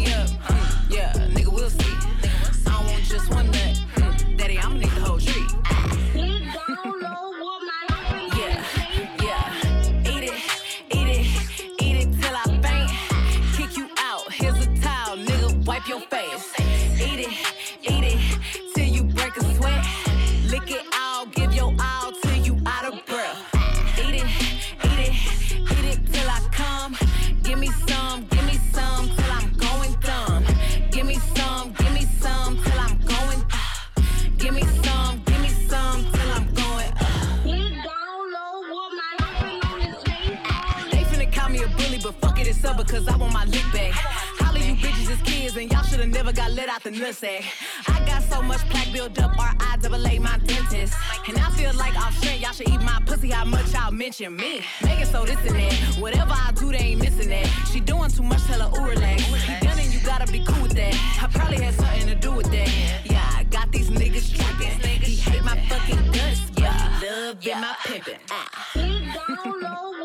because I want my lick back. All of you bitches is kids, and y'all shoulda never got let out the nutsack. I got so much plaque built up, R.I. double A my dentist. And I feel like off strength, y'all should eat my pussy, how much y'all mention me. Make it so this and that. Whatever I do, they ain't missing that. She doing too much, tell her, ooh, relax. You done and you gotta be cool with that. I probably had something to do with that. Yeah, I got these niggas tripping. He hate my fucking guts, yeah. Love yeah. my pimpin'. Yeah,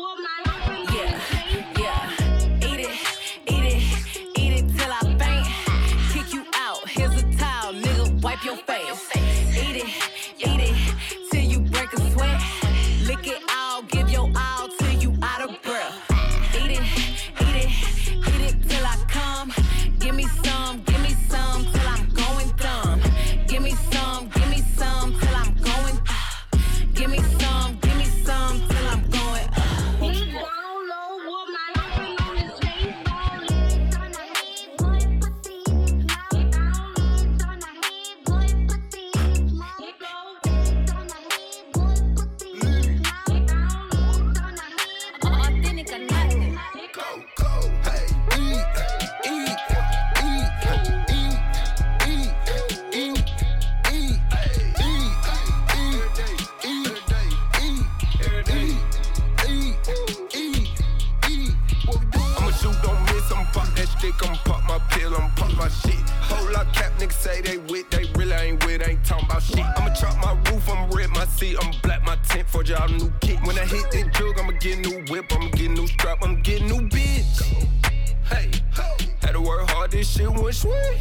this shit went sweet.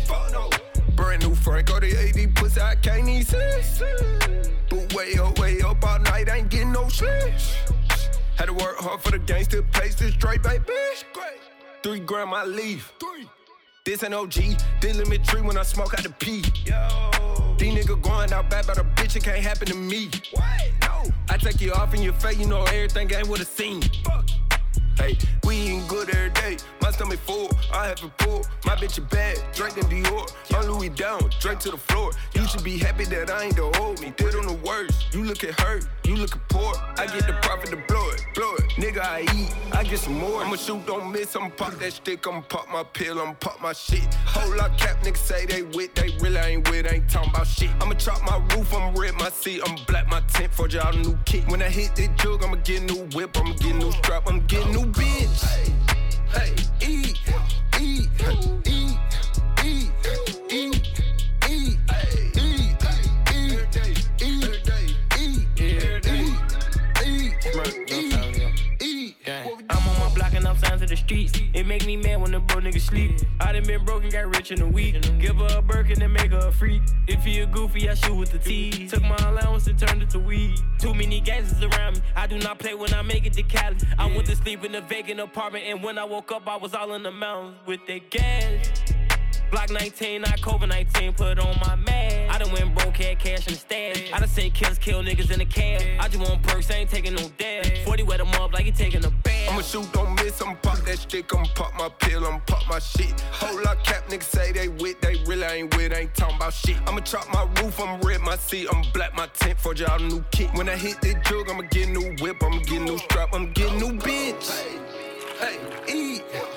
Brand new Frank, all the AD pussy, I can't even see. But way up, way up all night, ain't getting no sleep. Had to work hard for the gangster, pace this straight, baby. Three gram I leave. Three. This ain't OG, this limit tree when I smoke out the P. Yo. These niggas going out bad about a bitch, it can't happen to me. What? No. I take you off in your face, you know everything ain't what it seem. Fuck. Hey, we eating good every day. My stomach full, I have a pull. My bitch a bad, and Dior. I'm Louis down, straight to the floor. You should be happy that I ain't the hold me. Did on the worst. You looking hurt, you looking poor. I get the profit to blow it, blow it. Nigga, I eat, I get some more. I'ma shoot, don't miss. I'ma pop that stick, I'ma pop my pill, I'ma pop my shit. Whole lot cap niggas say they with, they really ain't with, ain't talking about shit. I'ma chop my roof, I'ma red my seat, I'ma black my tent for y'all new kit. When I hit that jug, I'ma get new whip, I'ma get new strap, I'ma get new bitch. Hey, eat, eat, eat, eat, eat, and to the streets. It make me mad when the bro niggas sleep. I done been broken, got rich in a week. Give her a Birkin and make her a freak. If you a goofy, I shoot with the T. Took my allowance and turned it to weed. Too many gangsters around me. I do not play when I make it to Cali. I went to sleep in a vacant apartment, and when I woke up, I was all in the mountains with the gas. Block 19, not COVID 19, put on my mask. I done went broke, had cash in the stash. I done seen killers kill niggas in the cab. I just want perks, ain't taking no dash. 40 wet them up like he taking a bath. I'ma shoot, don't miss, I'ma pop that stick, I'ma pop my pill, I'ma pop my shit. Whole lot cap niggas say they with, they really ain't with, ain't talking about shit. I'ma chop my roof, I'ma red my seat, I'ma black my tent for y'all new kit. When I hit the jug, I'ma get new whip, I'ma get new strap, I'ma get new bitch. Hey, eat, eat,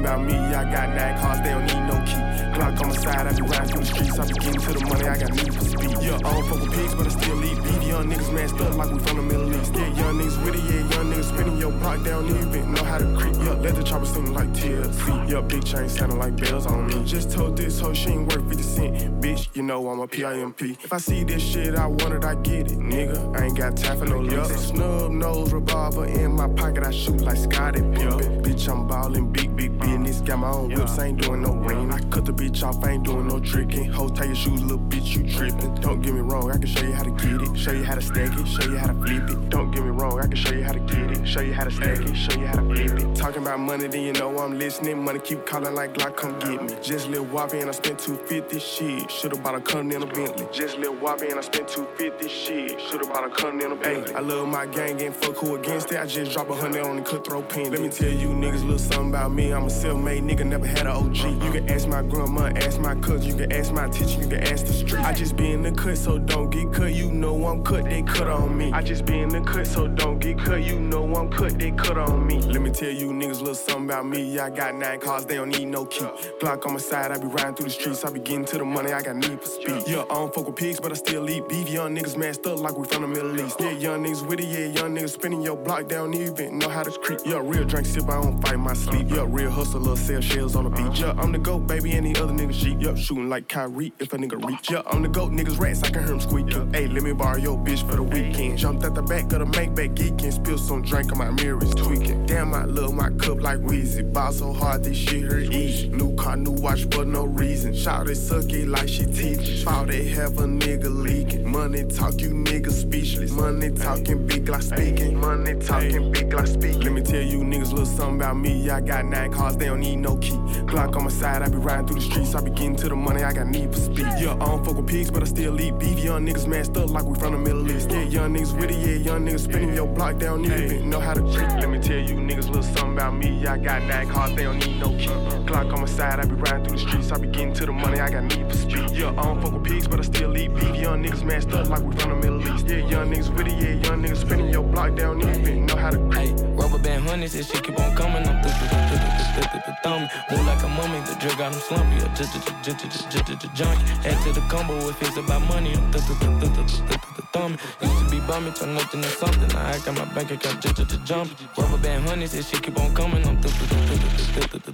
about me. I got nine cars, they don't need no key. Glock on my side, I be streets. I be getting to the money, I got need for speed. Yeah, I don't fuck with pigs, but I still eat beef. Young niggas masked up like we from the Middle East. Yeah, young niggas with it, yeah, young niggas spinning your block down even know how to creep. Yeah, let the chopper sing like TLC. Yeah, big chain sounding like bells on me. Just told this hoe she ain't worth 50 cent. Bitch, you know I'm a PIMP. If I see this shit, I want it, I get it. Nigga, I ain't got time for no licks. Snub nose revolver in my pocket, I shoot like Scottie Pippen. Bitch, I'm ballin' big, big business. Got my own whips, I ain't doing no ring. I cut the bitch off, I ain't doing no tricking. Tie your shoes, little bitch, you trippin'. Don't get me wrong, I can show you how to get it. Show you how to stack it, show you how to flip it. Don't get me wrong, I can show you how to get it. Show you how to stack it, show you how to flip it. Talking about money, then you know I'm listening. Money keep calling like Glock, come get me. Just little whoppy and I spent 250 shit. Should've bought a Continental Bentley. Just little whoppy and I spent 250 shit. Should've bought a Continental Bentley. I love my gang and fuck who against it. I just drop a hundred on the cutthroat pen. Let me tell you niggas little something about me. I'm a self-made nigga, never had an OG. You can ask my grandma, ask my cousin, you can ask my you can ask the street. I just be in the cut, so don't get cut. You know I'm cut, they cut on me. I just be in the cut, so don't get cut. You know I'm cut, they cut on me. Let me tell you niggas little something about me. I got nine cars, they don't need no key. Glock on my side, I be riding through the streets. I be getting to the money, I got need for speed. Yeah, I don't fuck with pigs, but I still eat beef. Young niggas masked up like we from the Middle East. Yeah, young niggas with it, yeah, young niggas spinning your block down even know how to creep. Yeah, real drink sip, I don't fight my sleep. Yeah, real hustle, little sell shells on the beach. Yeah, I'm the goat, baby, any other niggas sheep. Yeah, shooting like Kyrie if a nigga reach. Yeah, I'm the goat, niggas rats, I can hear him squeak. Yeah, hey, let me borrow your bitch for the weekend. Jumped at the back of the make back geeking, spill some drink on my mirror, is tweaking. Damn, I love my cup like Weezy. Ball so hard, this shit hurt easy. New car, new watch for no reason. Shout it sucky like she teach. Fall they have a nigga leaking. Money talk, you niggas speechless. Money talking big like speaking. Money talking big like speaking. Let me tell you niggas little something about me. I got nine cars, they don't need no key. Glock on my side, I be riding through the streets. I be getting to the money, I got need for speed. Yeah, I don't fuck with pigs, but I still eat beef. Young niggas masked up like we from the Middle East. Yeah, young niggas with it, yeah, young niggas spinning your block, they don't even know how to creep. Let me tell you niggas a little something about me. I got nine cars, they don't need no key. Glock on my side, I be riding through the streets. I be getting to the money, I got need for speed. Yeah, I don't fuck with pigs, but I still eat beef. Young niggas masked up like we from the Middle East. Yeah, young niggas with it, yeah, young niggas spinning your block, they don't even know how to creep. Couple band hundreds, this shit keep on coming. I'm through, through, through, through, through, through, thumb. Move like a mummy, the drill got him slumpy. I'm just, just, junkie. Add to the combo if it's about money. I'm through, through, through, through, through, through, through thumb. Used to be bumming, turn nothing to something. I got my bank account just to the jump. Rubber band honey, this shit keep on coming. I'm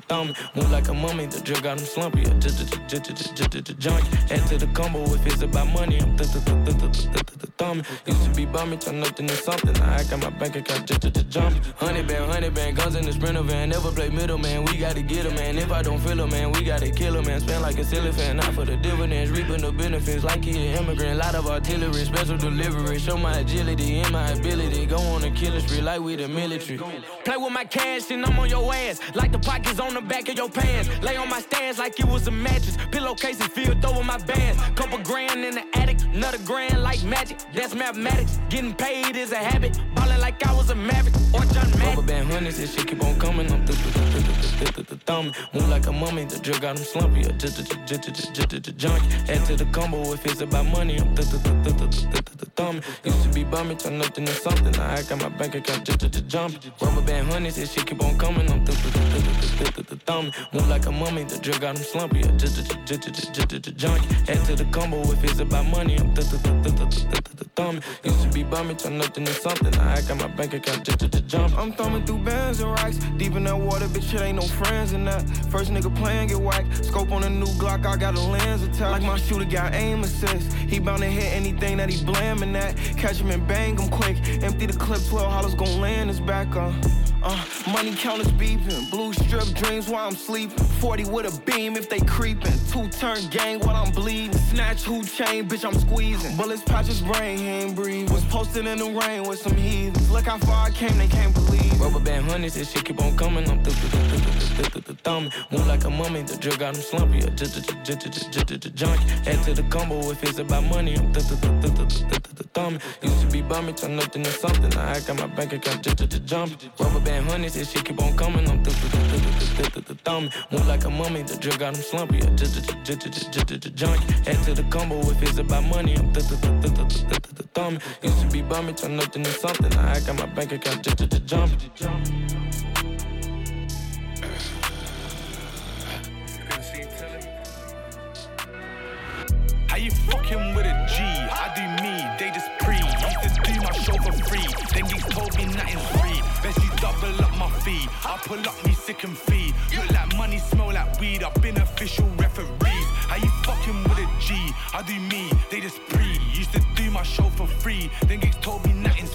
thumbing. Move like a mummy, the drill got him slumpy. Just to junk. Add to the combo if it's about money. I'm thumbing. Used to be bumming, turn nothing to something. I got my bank account just to the jump. Honey band, honey band, guns in the sprinter van. Never play middle man, we gotta get him, man. If I don't feel him, man, we gotta kill him, man. Spend like a silly fan, not for the dividends. Reaping the benefits like he an immigrant. Lot of artillery, special deliberate. Show my agility and my ability. Go on a killing spree like we the military. Play with my cash and I'm on your ass. Like the pockets on the back of your pants. Lay on my stands like it was a mattress. Pillowcases filled over my bands. Couple grand in the attic. Another grand like magic. That's mathematics. Getting paid is a habit. Ballin' like I was a maverick or John Madden. Rubber band hundreds, this shit keep on coming. I'm thumbing. Move like a mummy. The drill got him slumpy. Junkie. Add to the combo if it's about money. I'm the thumb. Used to be bumming, turn nothing to something. Now I got my bank account just to jump. Rubber band honey, this shit keep on coming. I'm through thick that the thumb. Move like a mummy, the drill got him slumpy. Just a junkie. Add to the combo if it's about money. I'm thick. Used to be bumming, turn nothing to something. I got my bank account just jump. I'm thumbing through bands and racks, Deep in that water, bitch, it ain't no friends in that. First nigga playing get whacked. Scope on a new Glock, I got a lens attack. Like my shooter got aim assist. He bound to hit anything that he blaming at. Catch him and bang him quick. Empty the clip, 12 hollows gon' land his back on. Uh. Uh, money counters beeping, blue strip dreams while I'm sleeping. 40 with a beam if they creeping. Two turn gang while I'm bleeding. Snatch who chain, bitch, I'm squeezing. Bullets patch his brain, he ain't breathing. Was posted in the rain with some heathens. Look how far I came, they can't believe. Rubber band hundreds, this shit keep on coming. I'm thumbing. Move like a mummy, the drill got him slumpy. A junkie. Add to the combo if it's about money. I'm thumbing. Used to be bumming, turn nothing to something. I got my bank account jumping. Rubber band spending hundreds, this shit keep on coming. I'm thumbing, move like a mummy. The drug got him slumpy. I just junkie. Add to the combo if it's about money. I'm thumbing. Used to be bumming, turn nothing to something. Now I got my bank account jumping. How you fucking with a G? I do me, they just pre. Used to do my show for free. Then you told me nothing's free. Double up my fee. I pull up me sick and fee. Look like money, smell like weed. I've been official referees. How you fucking with a G? I do me, they just pre. Used to do my show for free. Then gigs told me nothing's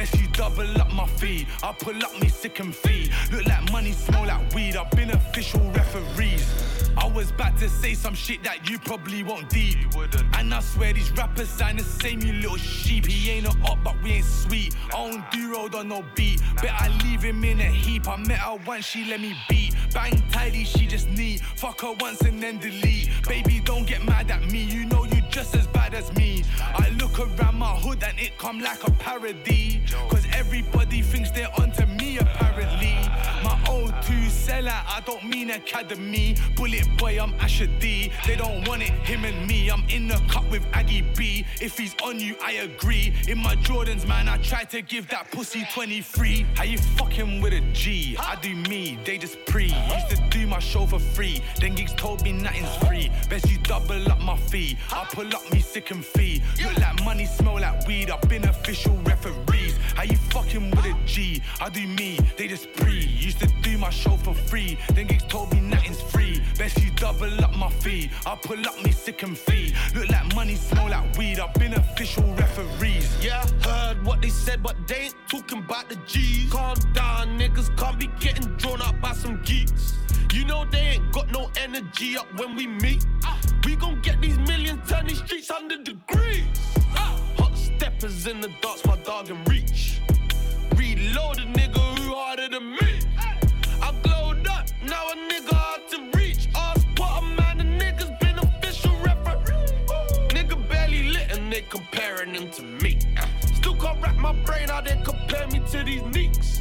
Best you double up my fee. I pull up me sick and fee. Look like money, smell like weed. I've been official referees. I was about to say some shit that you probably won't deep. And I swear these rappers sound the same, you little sheep. He ain't a up, but we ain't sweet. I don't do road on no beat. Bet I leave him in a heap. I met her once, she let me beat. Bang tidy, she just neat. Fuck her once and then delete. Baby, don't get mad at me. You know you just as bad as me. I look around my hood and it come like a parody. Cause everybody thinks they're onto me apparently. O2 I don't mean academy. Bullet boy, I'm Asher D. They don't want it, him and me. I'm in the cup with Aggie B. If he's on you, I agree. In my Jordans, man, I try to give that pussy 23. How you fucking with a G? I do me, they just pre. Used to do my show for free. Then gigs told me nothing's free. Best you double up my fee. I pull up me sick and fee. Look like money, smell like weed. I've been official referees. How you fucking with a G? I do me, they just pre. Used to do my show for free. Then gigs told me nothing's free. Best you double up my fee. I pull up me sick and fee. Look like money, smell like weed. I've been official referees. Yeah, heard what they said, but they ain't talking about the G's. Calm down, niggas can't be getting drawn up by some geeks. You know they ain't got no energy up when we meet. We gon' get these millions, turn these streets 100 degrees. Hot steppers in the darts, my dog and reach loaded, nigga, who harder than me? I glowed up, now a nigga hard to reach. Us put a man of niggas been official referee. Nigga barely lit and they comparing him to me. Still can't wrap my brain out, they compare me to these nicks.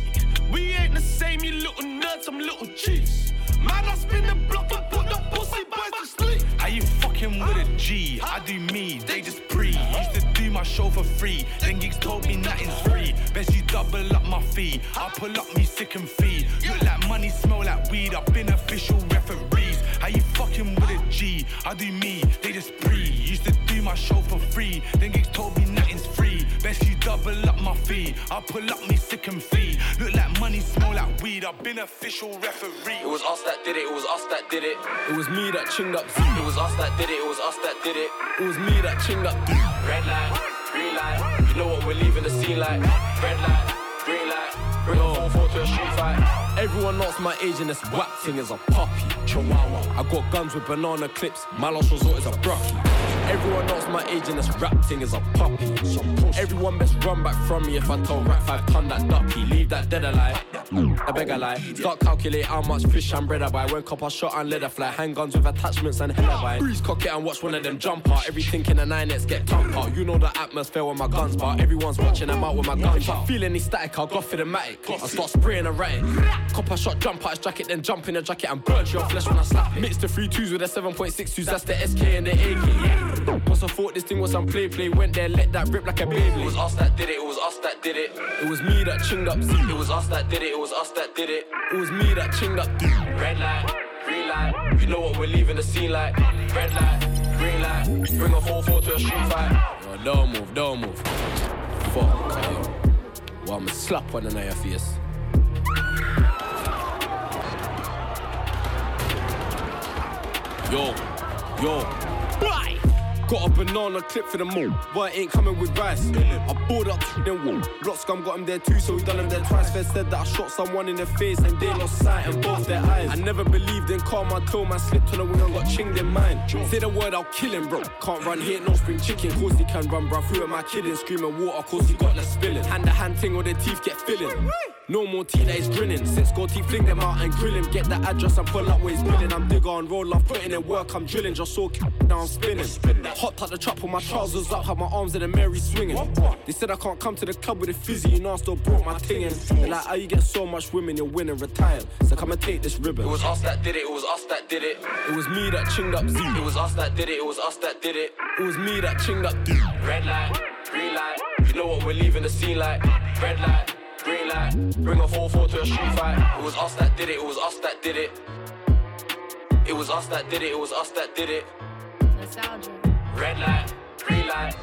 We ain't the same, you little nuts, I'm little chiefs. Man, I spin the block and put the pussy boys to sleep. How you fucking with a G? I do me, they just pre. Used to my show for free. Then gigs told me nothing's free. Best you double up my fee. I pull up me sick and fee. Look like money, smell like weed. I've been official referees. How you fucking with a G? I do me, they just pre. Used to do my show for free. Then gigs told me double up my fee. I pull up me sick and fee. Look like money, smell like weed. I've been official referee. It was us that did it, it was us that did it. It was me that chinged up Z. It was us that did it, it was us that did it. It was me that chinged up. Red light, green light. You know what we're leaving the scene like. Red light, green light. Bring a 4 to a street fight. Everyone knows my age and this whack thing is a puppy. Chihuahua. I got guns with banana clips. My last resort is a broccoli. Everyone knows my age and this rap thing is a puppy. Everyone best run back from me if I told rap five ton that ducky. Leave that dead alive. I beg a lie. Start calculate how much fish and bread I buy. When copper shot and leather fly. Handguns with attachments and hella buy. Breeze cock it and watch one of them jump out. Everything in the nine X get thump out. You know the atmosphere when my guns bar. Everyone's watching I'm out with my guns out. Feel any static, I'll go for the matic. I start spraying a ratic. Copper shot, jump out his jacket, then jump in the jacket and burn your flesh when I slap it. Mix the three twos with the 7.62s, that's the SK and the AK. Yeah. Must have thought this thing was some play play. Went there, let that rip like a baby. It was us that did it, it was us that did it. It was me that chinged up Z. It was us that did it, it was us that did it. It was me that chinged up D. Red light, green light. You know what we're leaving the scene like. Red light, green light. Bring a 4-4 to a street fight. Yo, don't move, don't move. Fuck, yo. Well, I'ma slap one in your face. Yo, yo. Why? Got a banana clip for the mall. Boy ain't coming with rice. I bought up then wall. Block scum got him there too, so we done him there twice. First said that I shot someone in the face and they lost sight in both their eyes. I never believed in karma till man slipped on a wing and got chinged in mine. Say the word, I'll kill him, bro. Can't run here, no spring chicken. Cause he can run, bro. Who am I kidding? Screaming water, cause he got less spilling. Hand to hand thing or their teeth get filling. No more tea that is grinning. Since go teeth, fling them out and grill him. Get the address and pull up where he's billing. I'm digger on roll off, putting in work, I'm drilling. Just so now I'm spinning. Hopped out the trap with my trousers up, had my arms in the Mary swinging. They said I can't come to the club with a fizzy, you know I still brought my thing in. They're like, how you get so much women, you're winning, retired. So come and take this ribbon. It was us that did it, it was us that did it. It was me that chinged up Z. It was us that did it, it was us that did it. It was me that chinged up D. Red light, green light. You know what we're leaving the scene like. Red light, green light. Bring a 4-4 to a street fight. It was us that did it, it was us that did it. It was us that did it, it was us that did it. Nostalgia. Red light, green light.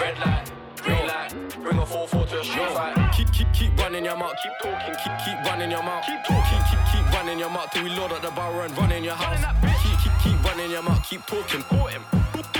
Red light, green light. Bring a 4-4 to a street fight. Keep, keep, keep running your mouth. Keep talking. Keep, keep running your mouth. Keep talking. Keep, keep, keep running your mouth till we load up the barrel and run in your house. Keep, keep, keep running your mouth. Keep talking. Caught him.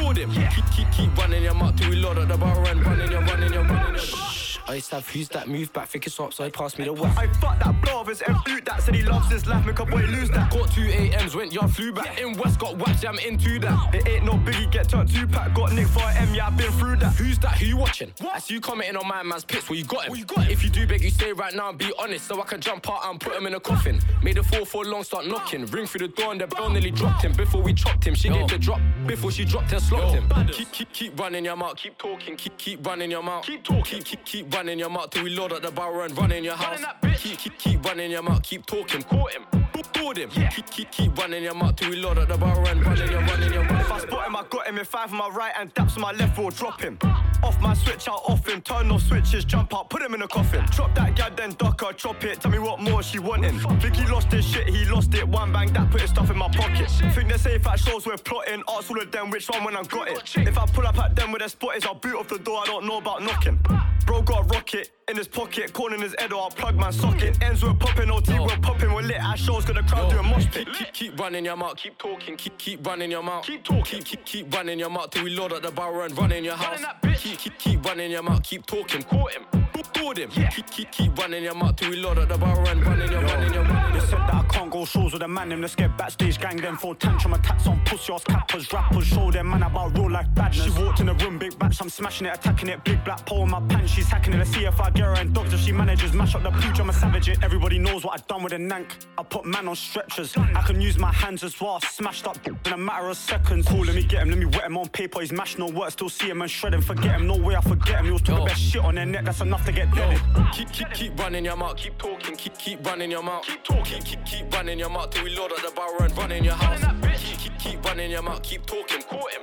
Board him. Keep, keep, keep running your mouth till we load up the barrel and run in your, run in your, run in your. Shh. I used to have who's that move back, think it's up, so he passed me the whack. I fuck that blow of his M flute that said he loves his life, make a boy lose that. Got two AMs, went yard, flew back. In West, got whacked, jam into that. It ain't no biggie, get turned Tupac, got Nick for an M, yeah, I've been through that. Who's that? Who you watching? I see you commenting on my man's pits. Where you got him? Where you got him? If you do beg, you say right now and be honest, so I can jump out and put him in a coffin. Made the four four long start knocking. Ring through the door and the bell nearly dropped him. Before we chopped him, she gave the drop. Before she dropped and slopped him. Keep keep keep running your mouth. Keep talking. Keep keep running your mouth. Keep talking. Keep keep keep running your mouth till we load up the barrel and run in your house. Keep keep keep running your mouth. Keep talking. Caught him. Him. Keep keep keep running your mouth till we load up the barrel and running your run in your run. If I spot him, I got him in five on my right and daps on my left, will drop him. Off my switch, out off him. Turn off switches, jump out, put him in a coffin. Drop that gad, then duck her, chop it. Tell me what more she wanting. Think he lost his shit, he lost it. One bang, that put his stuff in my pocket. Think they're safe at shows, we're plotting. Ask all of them which one when I got it. If I pull up at them with their spot I'll boot off the door, I don't know about knocking. Bro got a rocket in his pocket, corn in his head, or I'll plug my socket. Ends we're popping, OT we're popping, we're lit. At shows, got the crowd doing mosh pit. Keep, keep, keep running your mouth. Keep talking. Keep, keep running your mouth. Keep talking. Keep, keep, keep running your mouth till we load up the barrel and run in your house. Keep, keep, keep running your mouth. Keep talking. Caught him. Board him. Keep, keep, keep running your mouth till we load up the bar and running your, run in your, run in your. said that I can't go shows with a man, them let's get backstage gang, Them for tantrum attacks on pussy ass cappers, rappers, show them man about real life badness. She walked in the room, big batch, I'm smashing it, attacking it, big black pole in my pants, she's hacking it, let's see if I get her and dogs if she manages, mash up the pooch, I'm a savage. It, everybody knows what I done with a nank. I put man on stretchers, I can use my hands as well, smashed up in a matter of seconds. Cool, let me get him, let me wet him on paper, he's mashed no work, still see him and shred him, forget him, no way I forget him, he was talking best shit on their neck, that's enough to get dead. Keep, keep, keep running your mouth, keep talking, keep, keep running your mouth. Keep talking, keep, keep running your mouth till we load up the barrel and run in your house. Keep, keep, keep running your mouth, keep talking, caught him,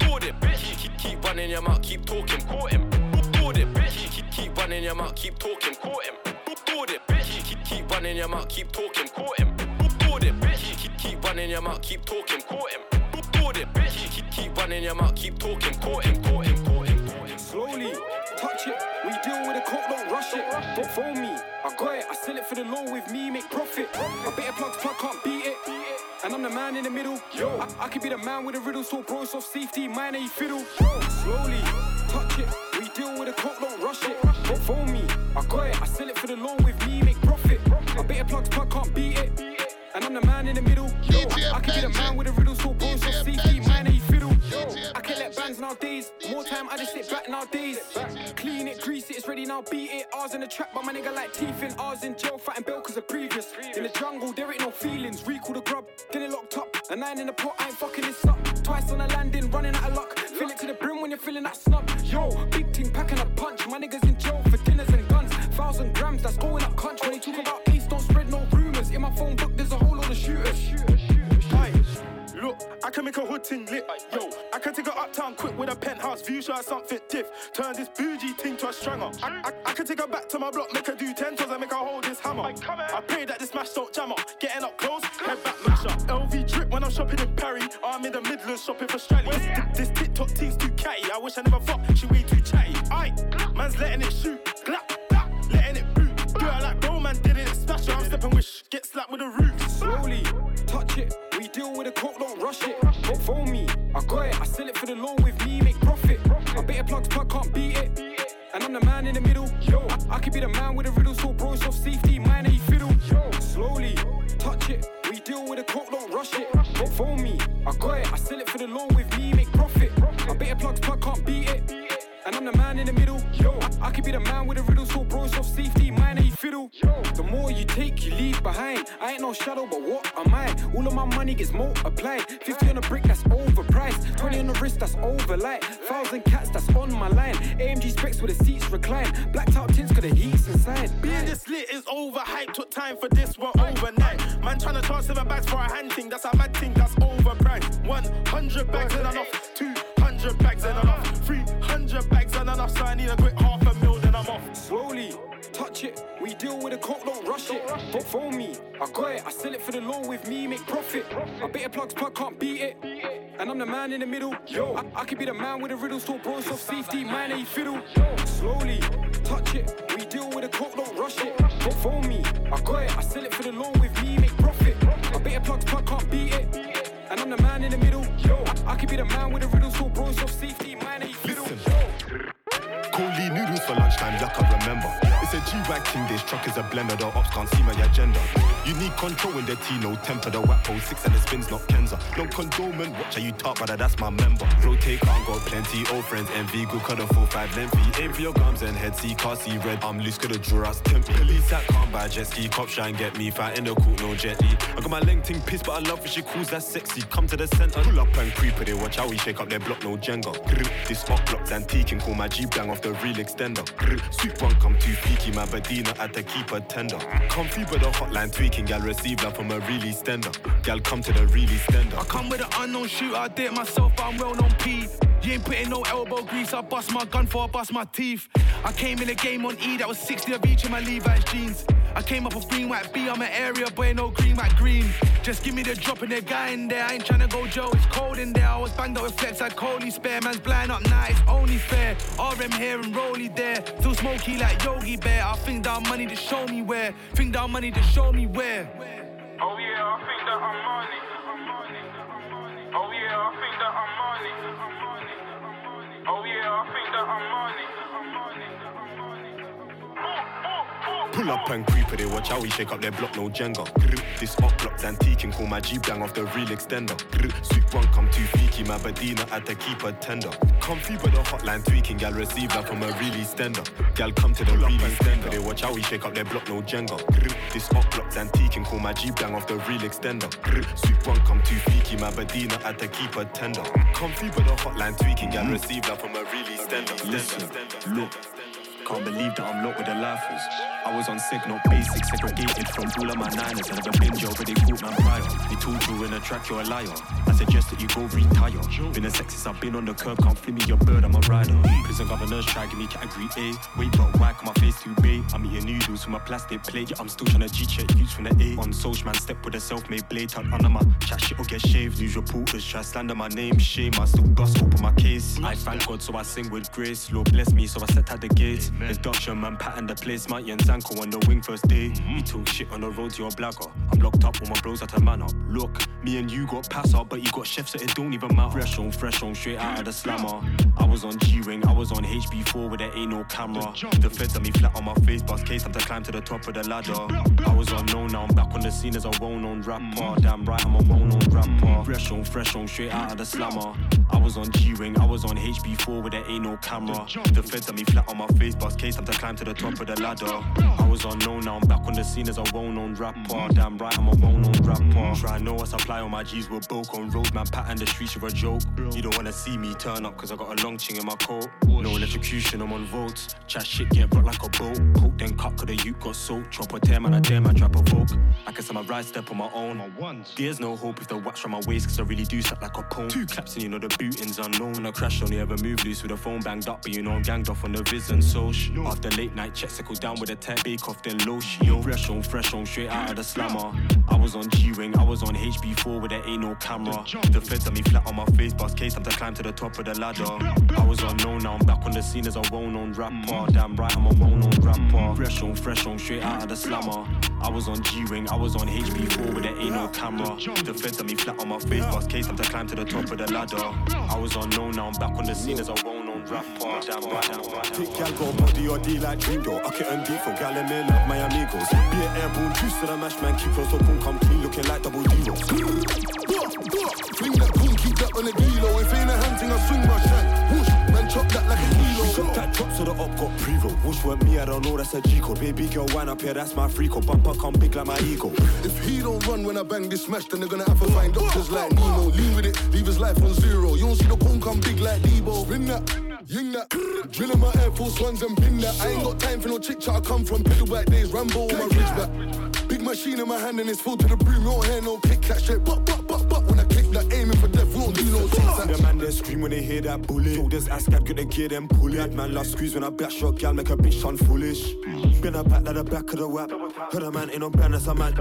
board him. Keep, keep, keep running your mouth, keep talking, caught him, board him. Keep, keep, keep running your mouth, keep talking, caught him, board him. Keep, keep, keep running your mouth, keep talking, caught him, board him. Keep, keep, keep running your mouth, keep talking, caught him, board him. Keep, keep, keep running your mouth, keep talking, caught him, caught him, Slowly, touch it. We deal with the coke, don't rush it. Don't phone me. I got it. I sell it for the low with me, make profit. I bet a plug's plug can't beat it. And I'm the man in the middle. Yo, I, I could be the man with the riddle, so bro, off safety, mine ain't fiddle. Slowly, touch it. We deal with the coke, don't rush it. Don't phone me. I got it. I sell it for the low with me, make profit. I bet a plug's plug can't beat it. And I'm the man in the middle. Yo, I, I could be the man with the riddle, so bro, off safety, mine ain't fiddle. I can let bands nowadays. I just sit back nowadays. Clean it, grease it, it's ready now, beat it. Ours in the trap, but my nigga like teeth in. Ours in jail, fighting bell cause of previous. In the jungle, there ain't no feelings. Recall the grub, get it locked up. A nine in the pot, I ain't fucking this up. Twice on a landing, running out of luck. Fill it to the brim when you're feeling that snub. Yo, big team packing a punch. My niggas in jail for dinners and guns. Thousand grams, that's going up country. When talk about ace, don't spread no rumors. In my phone book, there's a whole lot of shooters. I can make a hood ting lit. Yo, I can take her uptown quick with a penthouse view, show her something diff. Turn this bougie ting to a stranger. I, I, I can take her back to my block, make her do ten toes and make her hold this hammer. I pray that this match don't jam up. Getting up close, head back mash up. LV drip when I'm shopping in Paris. I'm in the Midlands shopping for Strally. This, this TikTok team's too catty. I wish I never fucked, she way too chatty. Aye, man's letting it shoot. Glap, glap, letting it boot. Do it like bro, man did it. Smash her, wish. Get slapped with a roof. Slowly, touch it. We deal with the coke, don't rush it. Don't phone me. I got it. I sell it for the low with me, make profit. I bet a plug's plug can't beat it. And I'm the man in the middle. Yo, I, I could be the man with the riddle, so bro, it's off safety, mine ain't fiddle. Yo, slowly, touch it. We deal with the coke, don't rush it. Don't phone me. I got it. I sell it for the low with me, make profit. I bet a plug's plug can't beat it. And I'm the man in the middle. Yo, I, I could be the man with the riddle, fiddle. The more you take, you leave behind. I ain't no shadow, but what am I? All of my money gets multiplied. 50 on a brick, that's overpriced. 20 on the wrist, that's overlight. Thousand cats, that's on my line. AMG specs with the seats recline. Blacked out tints, got the heats inside. Being this lit is overhyped. Took time for this one overnight. Man tryna charge seven bags for a hand thing. That's a mad thing. That's overpriced. 100 bags and enough. 200 bags and enough. 300 bags and enough. So I need a quick half touch it. We deal with the coke, don't rush it. Don't phone me. I got it. I sell it for the low with me, make profit. I bet a plug's plug can't beat it. And I'm the man in the middle. Yo, I, I could be the man with the riddle, so bro, it's off safety, mine ain't fiddle. Slowly, touch it. We deal with the coke, don't rush it. Don't phone me. I got it. I sell it for the low with me, make profit. I bet a plug's plug can't beat it. And I'm the man in the middle. Yo, I, I could be the man with the riddle, so bro, it's off safety, mine ain't fiddle. Cold lean noodles for lunchtime, yuck, I remember. It's a G-Wag thing, this truck is a blender, the ops can't see my agenda. You need control in the T, no temper, the whack six and the spins not Kenza. No condolment, watch how you talk, brother, that's my member. Rotate, can't go plenty, old friends, envy, good cut a four, five lengthy. Aim for your gums and head, see, can't see red, I'm loose, could have draw us tempe. Police that can't buy jet ski, cop shine, get me, fight in the no jetty. I got my length ting piss, but I love when she calls that sexy. Come to the center, pull up and creep, they watch how we shake up their block, no Jenga. This up block's antique and call my G bang off the real extender. Sweet one come too peaky, my Badina at the keeper tender. Free with the hotline tweaking, gal receive love from a really stender. Gal come to the really stender. I come with an unknown shooter, I did myself, but I'm well known P. You ain't putting no elbow grease, I bust my gun for I bust my teeth. I came in the game on E, that was 60 of each in my Levi's jeans. I came up with green, white B, I'm an area boy, no green, white green. Just give me the drop and the guy in there, I ain't tryna go Joe, it's cold in there. I was banged up with flex like Coley spare, man's blind up now, it's only fair. RM here and Rolly there, still smoky like Yogi Bear. I think down money to show me where, think down money to show me where. Oh yeah, I think that I'm money. Oh yeah, I think that I'm money. Oh yeah, I think that I'm money. Pull up and creep it, watch how we shake up their block, no Jenga. This up block's antique and call my G bang off the real extender. Sweet one come too freaky, my Badina had to keep her tender. Comfy but the hotline tweaking, gal receive that from a really stender. Gal come to the really extender, they watch how we shake up their block, no Jenga. This up block's antique and call my G bang off the real extender. Sweet one come too freaky, my Badina had to keep her tender. Comfy but the hotline tweaking, gal receive that from a really stender. Listen, look. Can't believe that I'm locked with the lifers. I was on signal, basic, segregated from all of my niners. I never been jail, but they caught man prior. They told you in a track you're a liar. I suggest that you go retire. Been a sexist, I've been on the curb, can't flip me your bird, I'm a rider. Prison governors try give me category A. Wait, but why can my face too big? I'm eating noodles from a plastic plate. Yeah, I'm still trying to G-check youths from the A. On social man, step with a self-made blade, tucked under my chat shit or get shaved. News reporters try slander my name, shame. I still bust open my case. I thank God, so I sing with grace. Lord bless me, so I set at the gates. Introduction, man, pattern the place. Mighty and Zanko on the wing first day. He talk shit on the road to your blagger. I'm locked up, all my bros at a man up. Look, me and you got pass up, but you got chefs that it don't even matter. Fresh on, fresh on, straight out of the slammer. I was on G-Wing, I was on HB4 where there ain't no camera. The feds at me flat on my face, bust case, time to climb to the top of the ladder. I was unknown, now I'm back on the scene as a well-known rapper. Damn right, I'm a well-known rapper. Fresh on, fresh on, straight out of the slammer. I was on G-Wing, I was on HB4 where there ain't no camera. The feds at me flat on my face, bust case, to climb to the top of the ladder. I was unknown, now I'm back on the scene as a well-known rapper. Damn right, I'm a well-known rapper. Try know I supply on my G's with bulk on road, man. Pat and the streets are a joke. You don't wanna see me turn up, cause I got a long ching in my coat. No electrocution, I'm on volts. Chat shit, get brought like a boat. Coke then cut, cause the youth got soaked. Chop a tear, man, I dare, man, trap a vogue. I guess I'm a right step on my own. There's no hope if the wax from my waist, cause I really do slap like a pone. Two claps and you know the booting's unknown. I crash only ever move loose with the phone banged up, but you know I'm ganged off on the viz and social. After late night checks, I go down with a tech bake off, then low Yo, fresh on, fresh on, straight out of the slammer. I was on G-Wing, I was on HB4 where there ain't no camera. The feds at me flat on my face, bust case, time to climb to the top of the ladder. I was unknown, now I'm back on the scene as a well-known rapper. Damn right, I'm a well-known rapper. Fresh on, fresh on, straight out of the slammer. I was on G-Wing, I was on HB4 where there ain't no camera. The feds at me flat on my face, bust case, time to climb to the top of the ladder. I was unknown, now I'm back on the scene as a well-known rapper. Damn right, damn right. Tick gal go body or D like dream door. I and deep for gal and men love my amigos. Be an airborne juice to the mash man. Keep close, so boom come clean, looking like double D Fling that boom, keep that on the kilo. If ain't a hunting, I swing my shank. Got that drop so the up got pre-roll. Whoosh weren't me, I don't know, that's a G code. Baby girl, wine up here, that's my free code. Bumper come big like my ego. If he don't run when I bang this smash, then they're gonna have to find doctors like Nemo. Lean with it, leave his life on zero. You don't see the boom come big like Debo. Spin that. Ying that, drilling my Air Force Ones and pin that. I ain't got time for no chick chat. I come from back days, Rambo on my ridge back. Big machine in my hand and it's full to the brim. You don't hear no kick that straight. But but but but when I click that, aiming for we don't. The man they scream when they hear that bullet. Shoulders ass gap, get the gear them pull it. Man last squeeze when I back shot, gal make a bitch sound foolish. Been a back like the back of the whap. Heard a man ain't on brand, that's a man.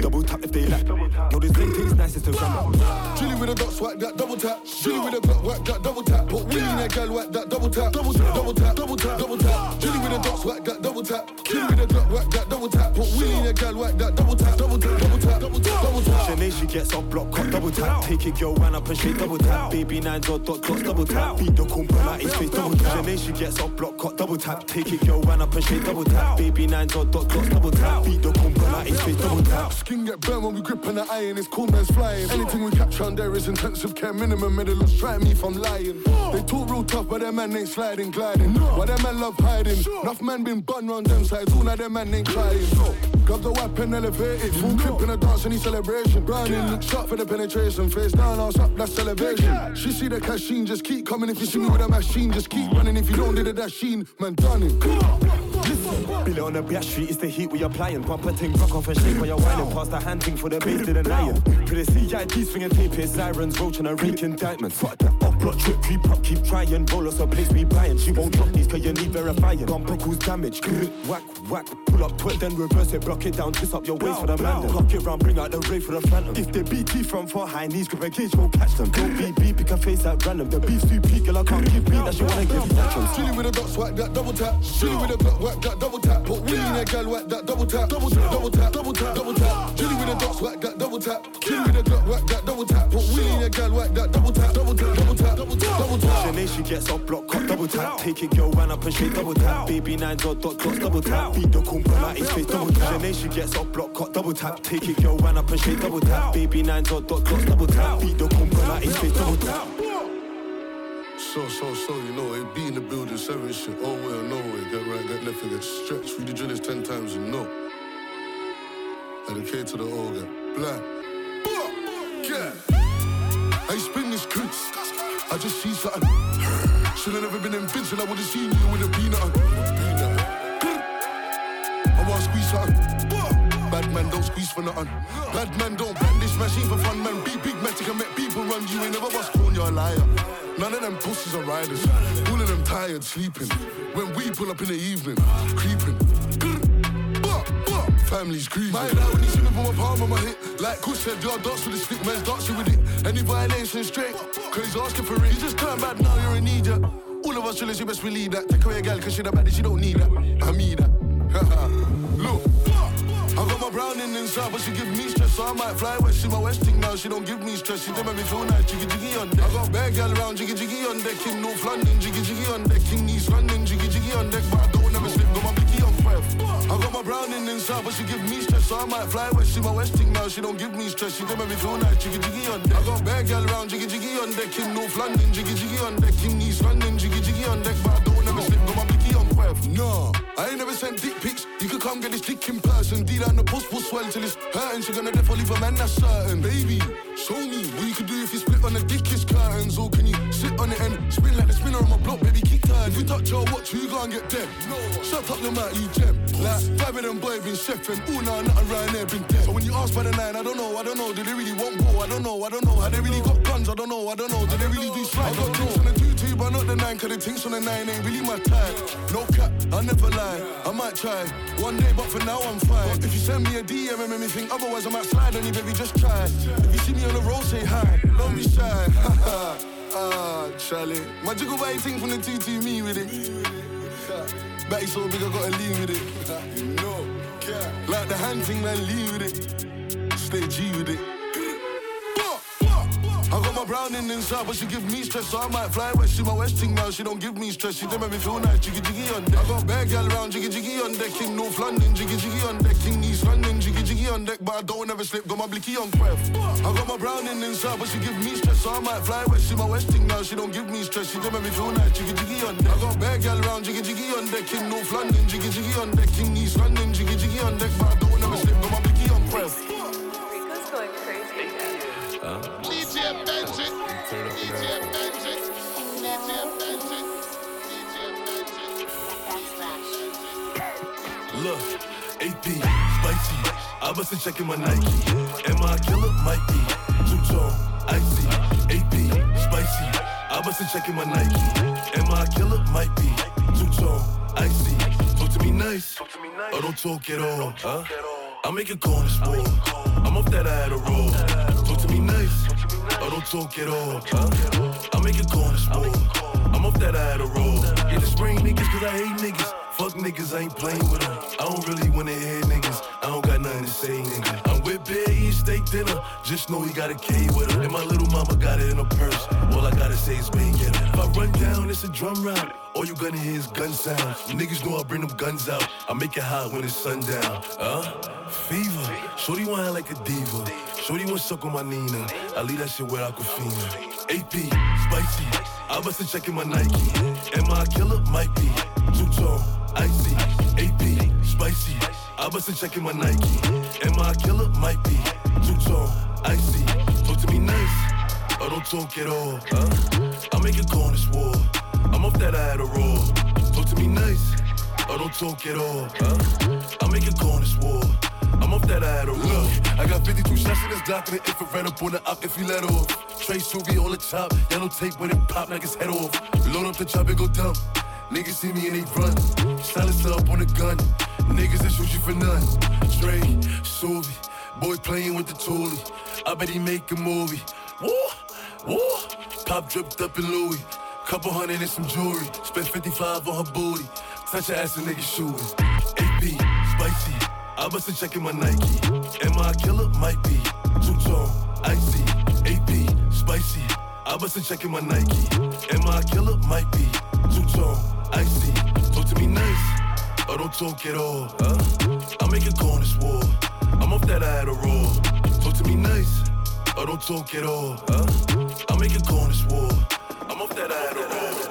Double tap if they like. Yo, this thing takes nice to gram Chilly with a dot swag that double tap. Chilly with a Glock whack that double tap. Put Willie in that gal whack that double tap. Double tap, double tap, double tap, double tap. Chilly with a dot swag that double tap. Chilly with a Glock whack that double tap. Put Willie in that gal whack that double tap. Double tap, double tap, double tap, double tap. Shanae, she gets off block, cut double tap. Take it, girl, ran up and shake double tap. Baby nines or dot dots, double tap. Beat the kumpa like his face, double tap. Shanae, she gets off block, cut double tap. Take it, girl, ran up and shake double tap. Baby nines or dot dots, double tap. Beat the kumpa like his face, double tap. Skin get burned when we grip on the iron, it's cool man's flying. Anything we capture on there is intensive care minimum. Medalist try me if I'm lying. They talk real tough, but them man ain't sliding, gliding. Why them man love hiding? Enough man been bun round them sides, all of them man ain't crying. Grab the weapon, elevated. Full clip in a dance, any celebration. Browning, look sharp for the penetration. Face down, ass up, that's celebration. She see the cashin, just keep coming. If you see me with a machine, just keep running. If you don't do the dasheen, man, done it. Billy on the back street, it's the heat we applying. A ting, rock off and shake while you're whining. Pass the hand thing for the base to the lion. The CID swinging tape, here, sirens, roach and a rake indictment. Fuck that block trip, creep up, keep trying. Roll us a place we buying. She won't drop these cause you need verifying. Bumper cause damage, grr, whack, whack. Pull up, put then reverse it, block it down, twist up your waist for the man. Cock it round, bring out the ray for the phantom. If they BT from far high knees, grip a gauge, won't catch them. Don't be beep, pick a face at random. The beef's too peak, girl, I can't give beat, that she wanna give tantrums. Chilly with a dot swag that double tap. Chilly with a dot whack that double tap. Put Willie in that gal whack that double tap. Double tap, double tap, double tap, double tap. Chilly with a dot swag that double tap. Chilly with a dot whack that double tap. Put Willie in that gal whack that double tap. Double tap. Shanae, she gets up, block, cut, double tap. Take it, girl, ran up and straight double tap. Baby nine dot dot dots, double tap. Beat the compa like it's face double tap. Nation gets up, block, cut, double tap. Take it, girl, ran up and straight double tap. Baby nine dot dot dots, double tap. Beat the compa like it's face double tap. So, so, so, you know, it be in the building, seven shit, all way or no way. Get right, get left, and get stretched. Read the drillers ten times, you know. And the K to the O, get black. Yeah. I spin this goods. I just see something. Should've never been in Vince I would've seen you with a peanut. I wanna squeeze something. Bad man don't squeeze for nothing. Bad man don't brand this machine for fun, man. Be big man, can make people run. You ain't never was corn, you're a liar. None of them pussies are riders. All of them tired, sleeping. When we pull up in the evening, creeping. Family's grieving. My dad when he see me put my palm on my hip. Like Kush said, y'all dance with the stick, man's dancing with it. Any violation straight, he's asking for it. You just turn back now, you're in need, yeah. All of us chillers, you best believe that. Take away a gal, cause she the baddest, she don't need that. I mean that. Look. I got my browning inside, but she give me stress, so I might fly west. She my westing now, she don't give me stress. She don't make me feel nice, jiggy jiggy on deck. I got bad gal around, jiggy jiggy on deck. In North London, jiggy jiggy on deck. In East London, jiggy jiggy on deck. But I don't I got my browning inside, but she give me stress, so I might fly west. She my westing now, she don't give me stress. She don't make me feel nice, jiggy jiggy on deck. I got bad gal around, jiggy jiggy on deck. In North London, jiggy jiggy on deck. In East London, jiggy jiggy on deck. But I don't never slip, got my blicky on breath. No, I ain't never sent dick pics. You could come get this dick in person. D down the post will swell till it's hurting. She gonna definitely leave a man, that's certain. Baby, show me what you could do if you split on the dickest curtains. Or can you sit on it and spin like the spinner on my block, baby, kick turn. If you touch your watch, you gonna get dead. No, shut up your mouth, you gem. Like, five of them boy been chefing. Ooh, nah, nothing around there been dead. But when you ask by the nine, I don't know, I don't know. Do they really want war? I don't know, I don't know. Have they really got guns? I don't know, I don't know. Do they really do slide? I got drinks on the two two, but not the nine. Cause the things on the nine ain't really my type. No cap, I never lie. I might try one day, but for now I'm fine. If you send me a DM and make me think otherwise, I might slide on you, baby. Just try. If you see me on the road, say hi. Don't be shy. ah, Charlie. My jiggle body thing from the to me with it. Back so big, I gotta lean with it. Know, like the hand thing, man, lean with it. Stay G with it. Got browning inside, but she give me stress, so I might fly west. She my westing now, she don't give me stress. She don't make me feel nice, jiggy jiggy on deck. I got bad gal around, jiggy jiggy on deck. In North London, jiggy jiggy on deck. In East London, jiggy jiggy on deck. But I don't ever slip, got my blicky on breath. I got my browning inside, but she give me stress, so I might fly west. She my westing now, she don't give me stress. She don't make me feel nice, jiggy jiggy on deck. I got bad gal around, jiggy jiggy on deck. In North London, jiggy jiggy on deck. In East London, jiggy jiggy on deck. But I wasn't checking my Nike. Am I a killer? Might be. Two tone, icy. AP, spicy. I wasn't checking my Nike. Am I a killer? Might be. Two tone, icy. Talk to me nice. Or oh, don't talk at all. Huh? I make a corner sport. I'm off that Adderall. Talk to me nice. Or don't talk at all. Huh? I make a corner sport. I'm off that Adderall. Yeah, oh, the spring niggas, cause I hate niggas. Fuck niggas, I ain't playing with them. I don't really wanna hear niggas. I don't got nothing to say, nigga. I'm Bear eating steak dinner. Just know he got a K with her. And my little mama got it in her purse. All I gotta say is bang it. If I run down, it's a drum round. All you gonna hear is gun sounds. Niggas know I bring them guns out. I make it hot when it's sundown. Huh? Fever. Shorty want like a diva. Shorty want suck on my Nina. I leave that shit where Aquafina. AP, spicy. I wasn't checking my Nike. Am I a killer? Might be. Two tone, icy. AP, spicy. I wasn't checking my Nike. Am I a killer? Might be. Too tone, icy. Talk to me nice. Or don't talk at all. Huh? I make a corner war. I'm off that a roll. Talk to me nice. Or don't talk at all. Huh? I make a corner war. I'm off that Adderall. I got 52 shots in this Glock and the infrared up on the up if you let off. Trey Suvi on the top, yellow tape when it pop like his head off. Load up the chop and go dumb. Niggas see me and they run. Silence up on the gun. Niggas that shoot you for none. Trey Suvi, boy playing with the toolie. I bet he make a movie. Woo, woo. Pop dripped up in Louis. Couple hundred and some jewelry. Spent 55 on her booty. Touch her ass and nigga shooting. AP, spicy. I wasn't checking my Nike. Am I a killer? Might be. Two tone, icy. AP, spicy. I I wasn't checking my Nike. Am I a killer? Might be. Two tone, icy. Talk to me nice, or don't talk at all. Huh? I make on this war. I'm off that Adderall. Talk to me nice, or don't talk at all. Huh? I make on this war. I'm off that Adderall.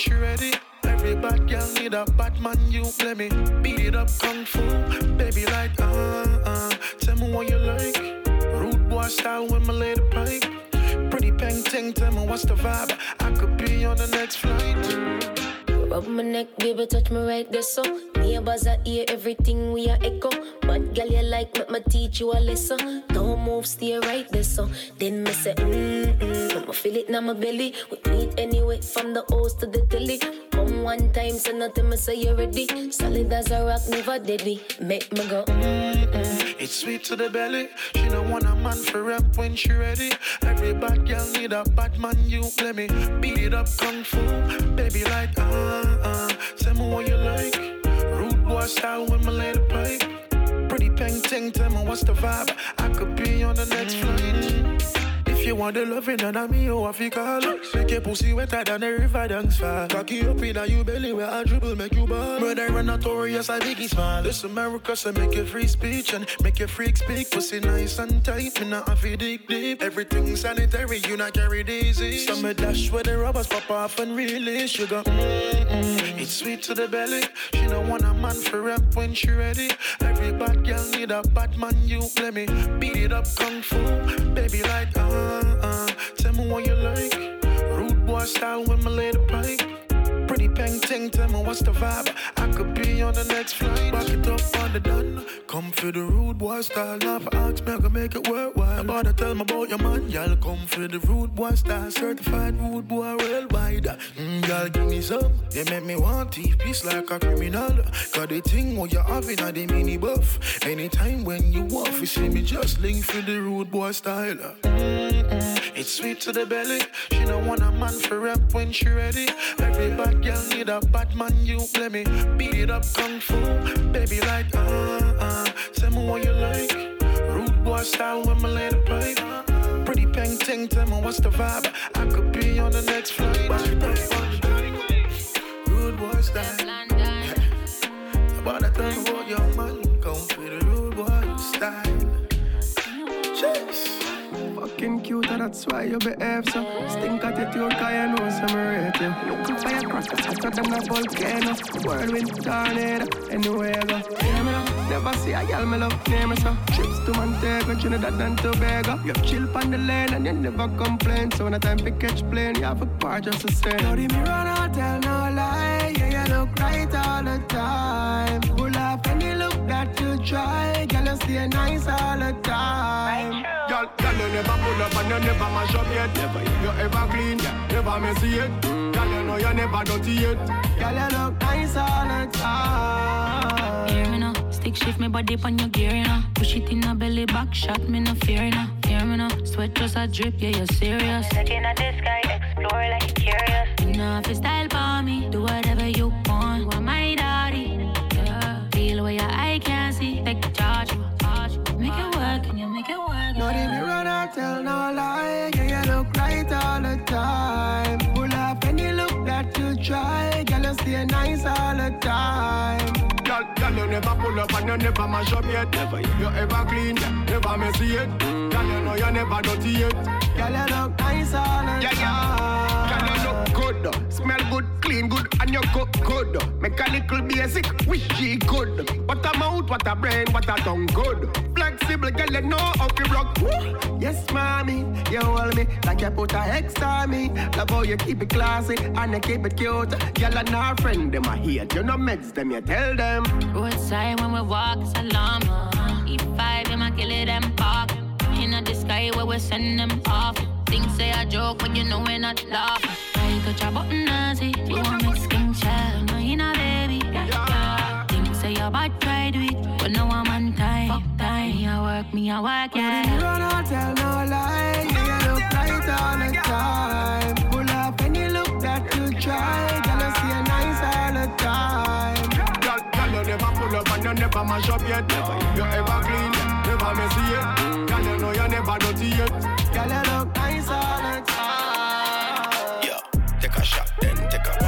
she ready. Every bad girl need a bad man, you let me beat it up kung fu. Baby, like, uh, uh, tell me what you like. Rude boy style with my lady pipe. Pretty peng ting, tell me what's the vibe. I could be on the next flight. Rub my neck, baby, touch me right there, so Neighbors I hear everything we are echo Bad girl, you like, let me teach you a lesson Don't move, stay right there, so Then me say, mm-mm I'ma feel it now my belly We nothing, me say you ready. Solid as a rock, never deadly. Make me go, mm mm. It's sweet to the belly. She don't want a man for rap when she ready. Every bad girl need a bad man. You let me beat it up, kung fu, baby like uh uh. Tell me what you like. Rude boy style when my lady pipe. Pretty peng ting, tell me what's the vibe. I could be on the next flight. You want the loving, I'm me, you have to call. Make your pussy wetter than a river dance fall. Cocky up in your belly where I dribble, make you ball. Brother and notorious, I biggie smile. This America, so make your free speech and make your freak speak. Pussy nice and tight, me not have to dig deep. Everything sanitary, you not carry disease. Some dash where the rubbers pop off and release. You go, mm-mm. It's sweet to the belly. She don't want a man for rap when she ready. Every bad girl need a bad man, you let me beat it up, kung fu. Baby, like, uh uh, Tell me what you like. Rude boy style with my lady pipe. Pretty peng ting, tell me what's the vibe. On the next flight. Back it up on the done. Come for the rude boy style. Now for ask me, I can make it worthwhile. About to tell me about your man. Y'all come for the rude boy style. Certified rude boy worldwide. Mm, y'all give me some. They make me want teeth piece like a criminal. Cause the thing what you having at the mini buff. Anytime when you walk, you see me just link for the rude boy style. Mm-mm. It's sweet to the belly. She don't want a man for rap when she ready. Every bad girl need a bad man. You let me beat it up, kung fu. Baby, like, uh, uh. Tell me what you like. Rude boy style when my lady pipe. Pretty pink ting, tell me what's the vibe. I could be on the next flight. Rude boy style. About that time, what your man come the rude boy style. Cheers. Fucking cute, and that's why you behave so. Stink attitude, cause you know some rate you. Looking for your crackers, hotter than a volcano. Whirlwind tornado, anywhere I go. Hear me never see a girl me love, name me so. Trips to Montego, Trinidad and Tobago. You chill on the lane and you never complain. So when the time to catch plane, you have a part just the same. Now the mirror not tell no lie, yeah you look right all the time. Pull up any look that you try, girl you stay nice all the. Girl, girl, you never pull up and you never mash up yet. Never, you ever clean, yeah. never messy yet. Girl, you know you never dirty yet. Girl, you look nice all the time. Hear me now, stick shift me body on your gear, you know. Push it in a belly back shot, me no fear, you know. Hear me now, sweat just a drip, yeah, you're serious. Looking at the sky, explore like you're curious. You know if you style for me, do whatever you tell no lie. Yeah, you look right all the time. Pull up any look that you try. Girl, you stay nice all the time. Girl, girl, you never pull up and you never mash up yet. Never, you ever clean, never messy yet. Girl, you know you never dirty yet. Girl, you look nice all the Yeah, yeah. Girl, you look good, smell good, clean good, and you cook good. Make a little basic, wish she good. What a mouth, what a brain, what a tongue good. Flexible, girl, you know how to rock. Woo. Yes, mommy, you hold me like you put a X on me. Love how you keep it classy and you keep it cute. Girl and our friend, them a hate. You know meds them, you tell them. Roadside when we walk, it's alarm. E5, them a kill it, them park. In the sky where we send them off. Things say a joke when you know we're not laughing. I touch a button, nazi. You want me skin child, no, you baby. Things say a bad try do it, but now I'm on time. Fuck time. Me a work, me a work, yeah. You don't tell no lie. You look right all the time. You never mash up yet. Never, you ever clean, never messy yet. Girl, you know you never dirty yet. Girl, you look nice all the time. Yeah, take a shot, then take a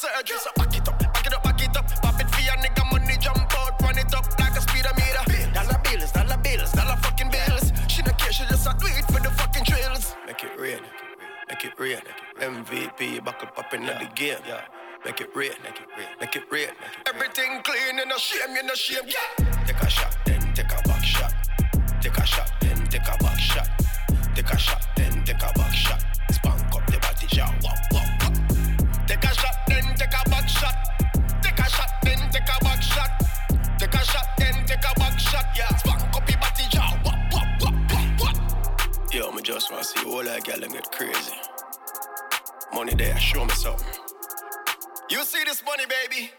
surgery, so back it up, back it up, back it up. Pop it for your nigga money, jump out, run it up like a speeder me bills, dollar bills, dollar fucking bills. She don't care, she just a do it for the fucking thrills. Make it rain, make it rain. MVP, buckle popping yeah. the game. Yeah. Make it rain, make it rain, make it rain. Everything clean, you no shame, you no shame. Yeah. Take a shot, then take a back shot. Take a shot, then take a back shot. Take a shot, then take a back shot. Just wanna see all that gal and get crazy. Money there, show me something. You see this money, baby?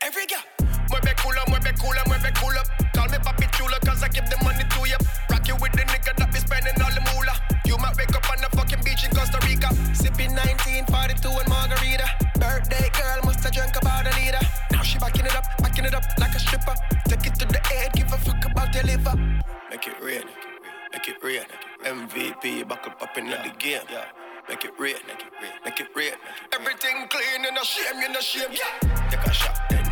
Every girl. Mueve culo, mueve culo, mueve culo. Call me papi chulo, cause I give the money to you. Rock you with the nigga that be spending all the moolah. You might wake up on the fucking beach in Costa Rica. Sipping 1942 and margarita. Birthday girl must have drunk about a liter. Now she backing it up, backing it up like a stripper. Take it to the head, give a fuck about your liver. Make it real, make it rain. MVP, buckle popping yeah. the game. Yeah. Make it rain, make it rain, make it rain. Everything clean, you no shame, you no shame. Yeah. Take a shot, then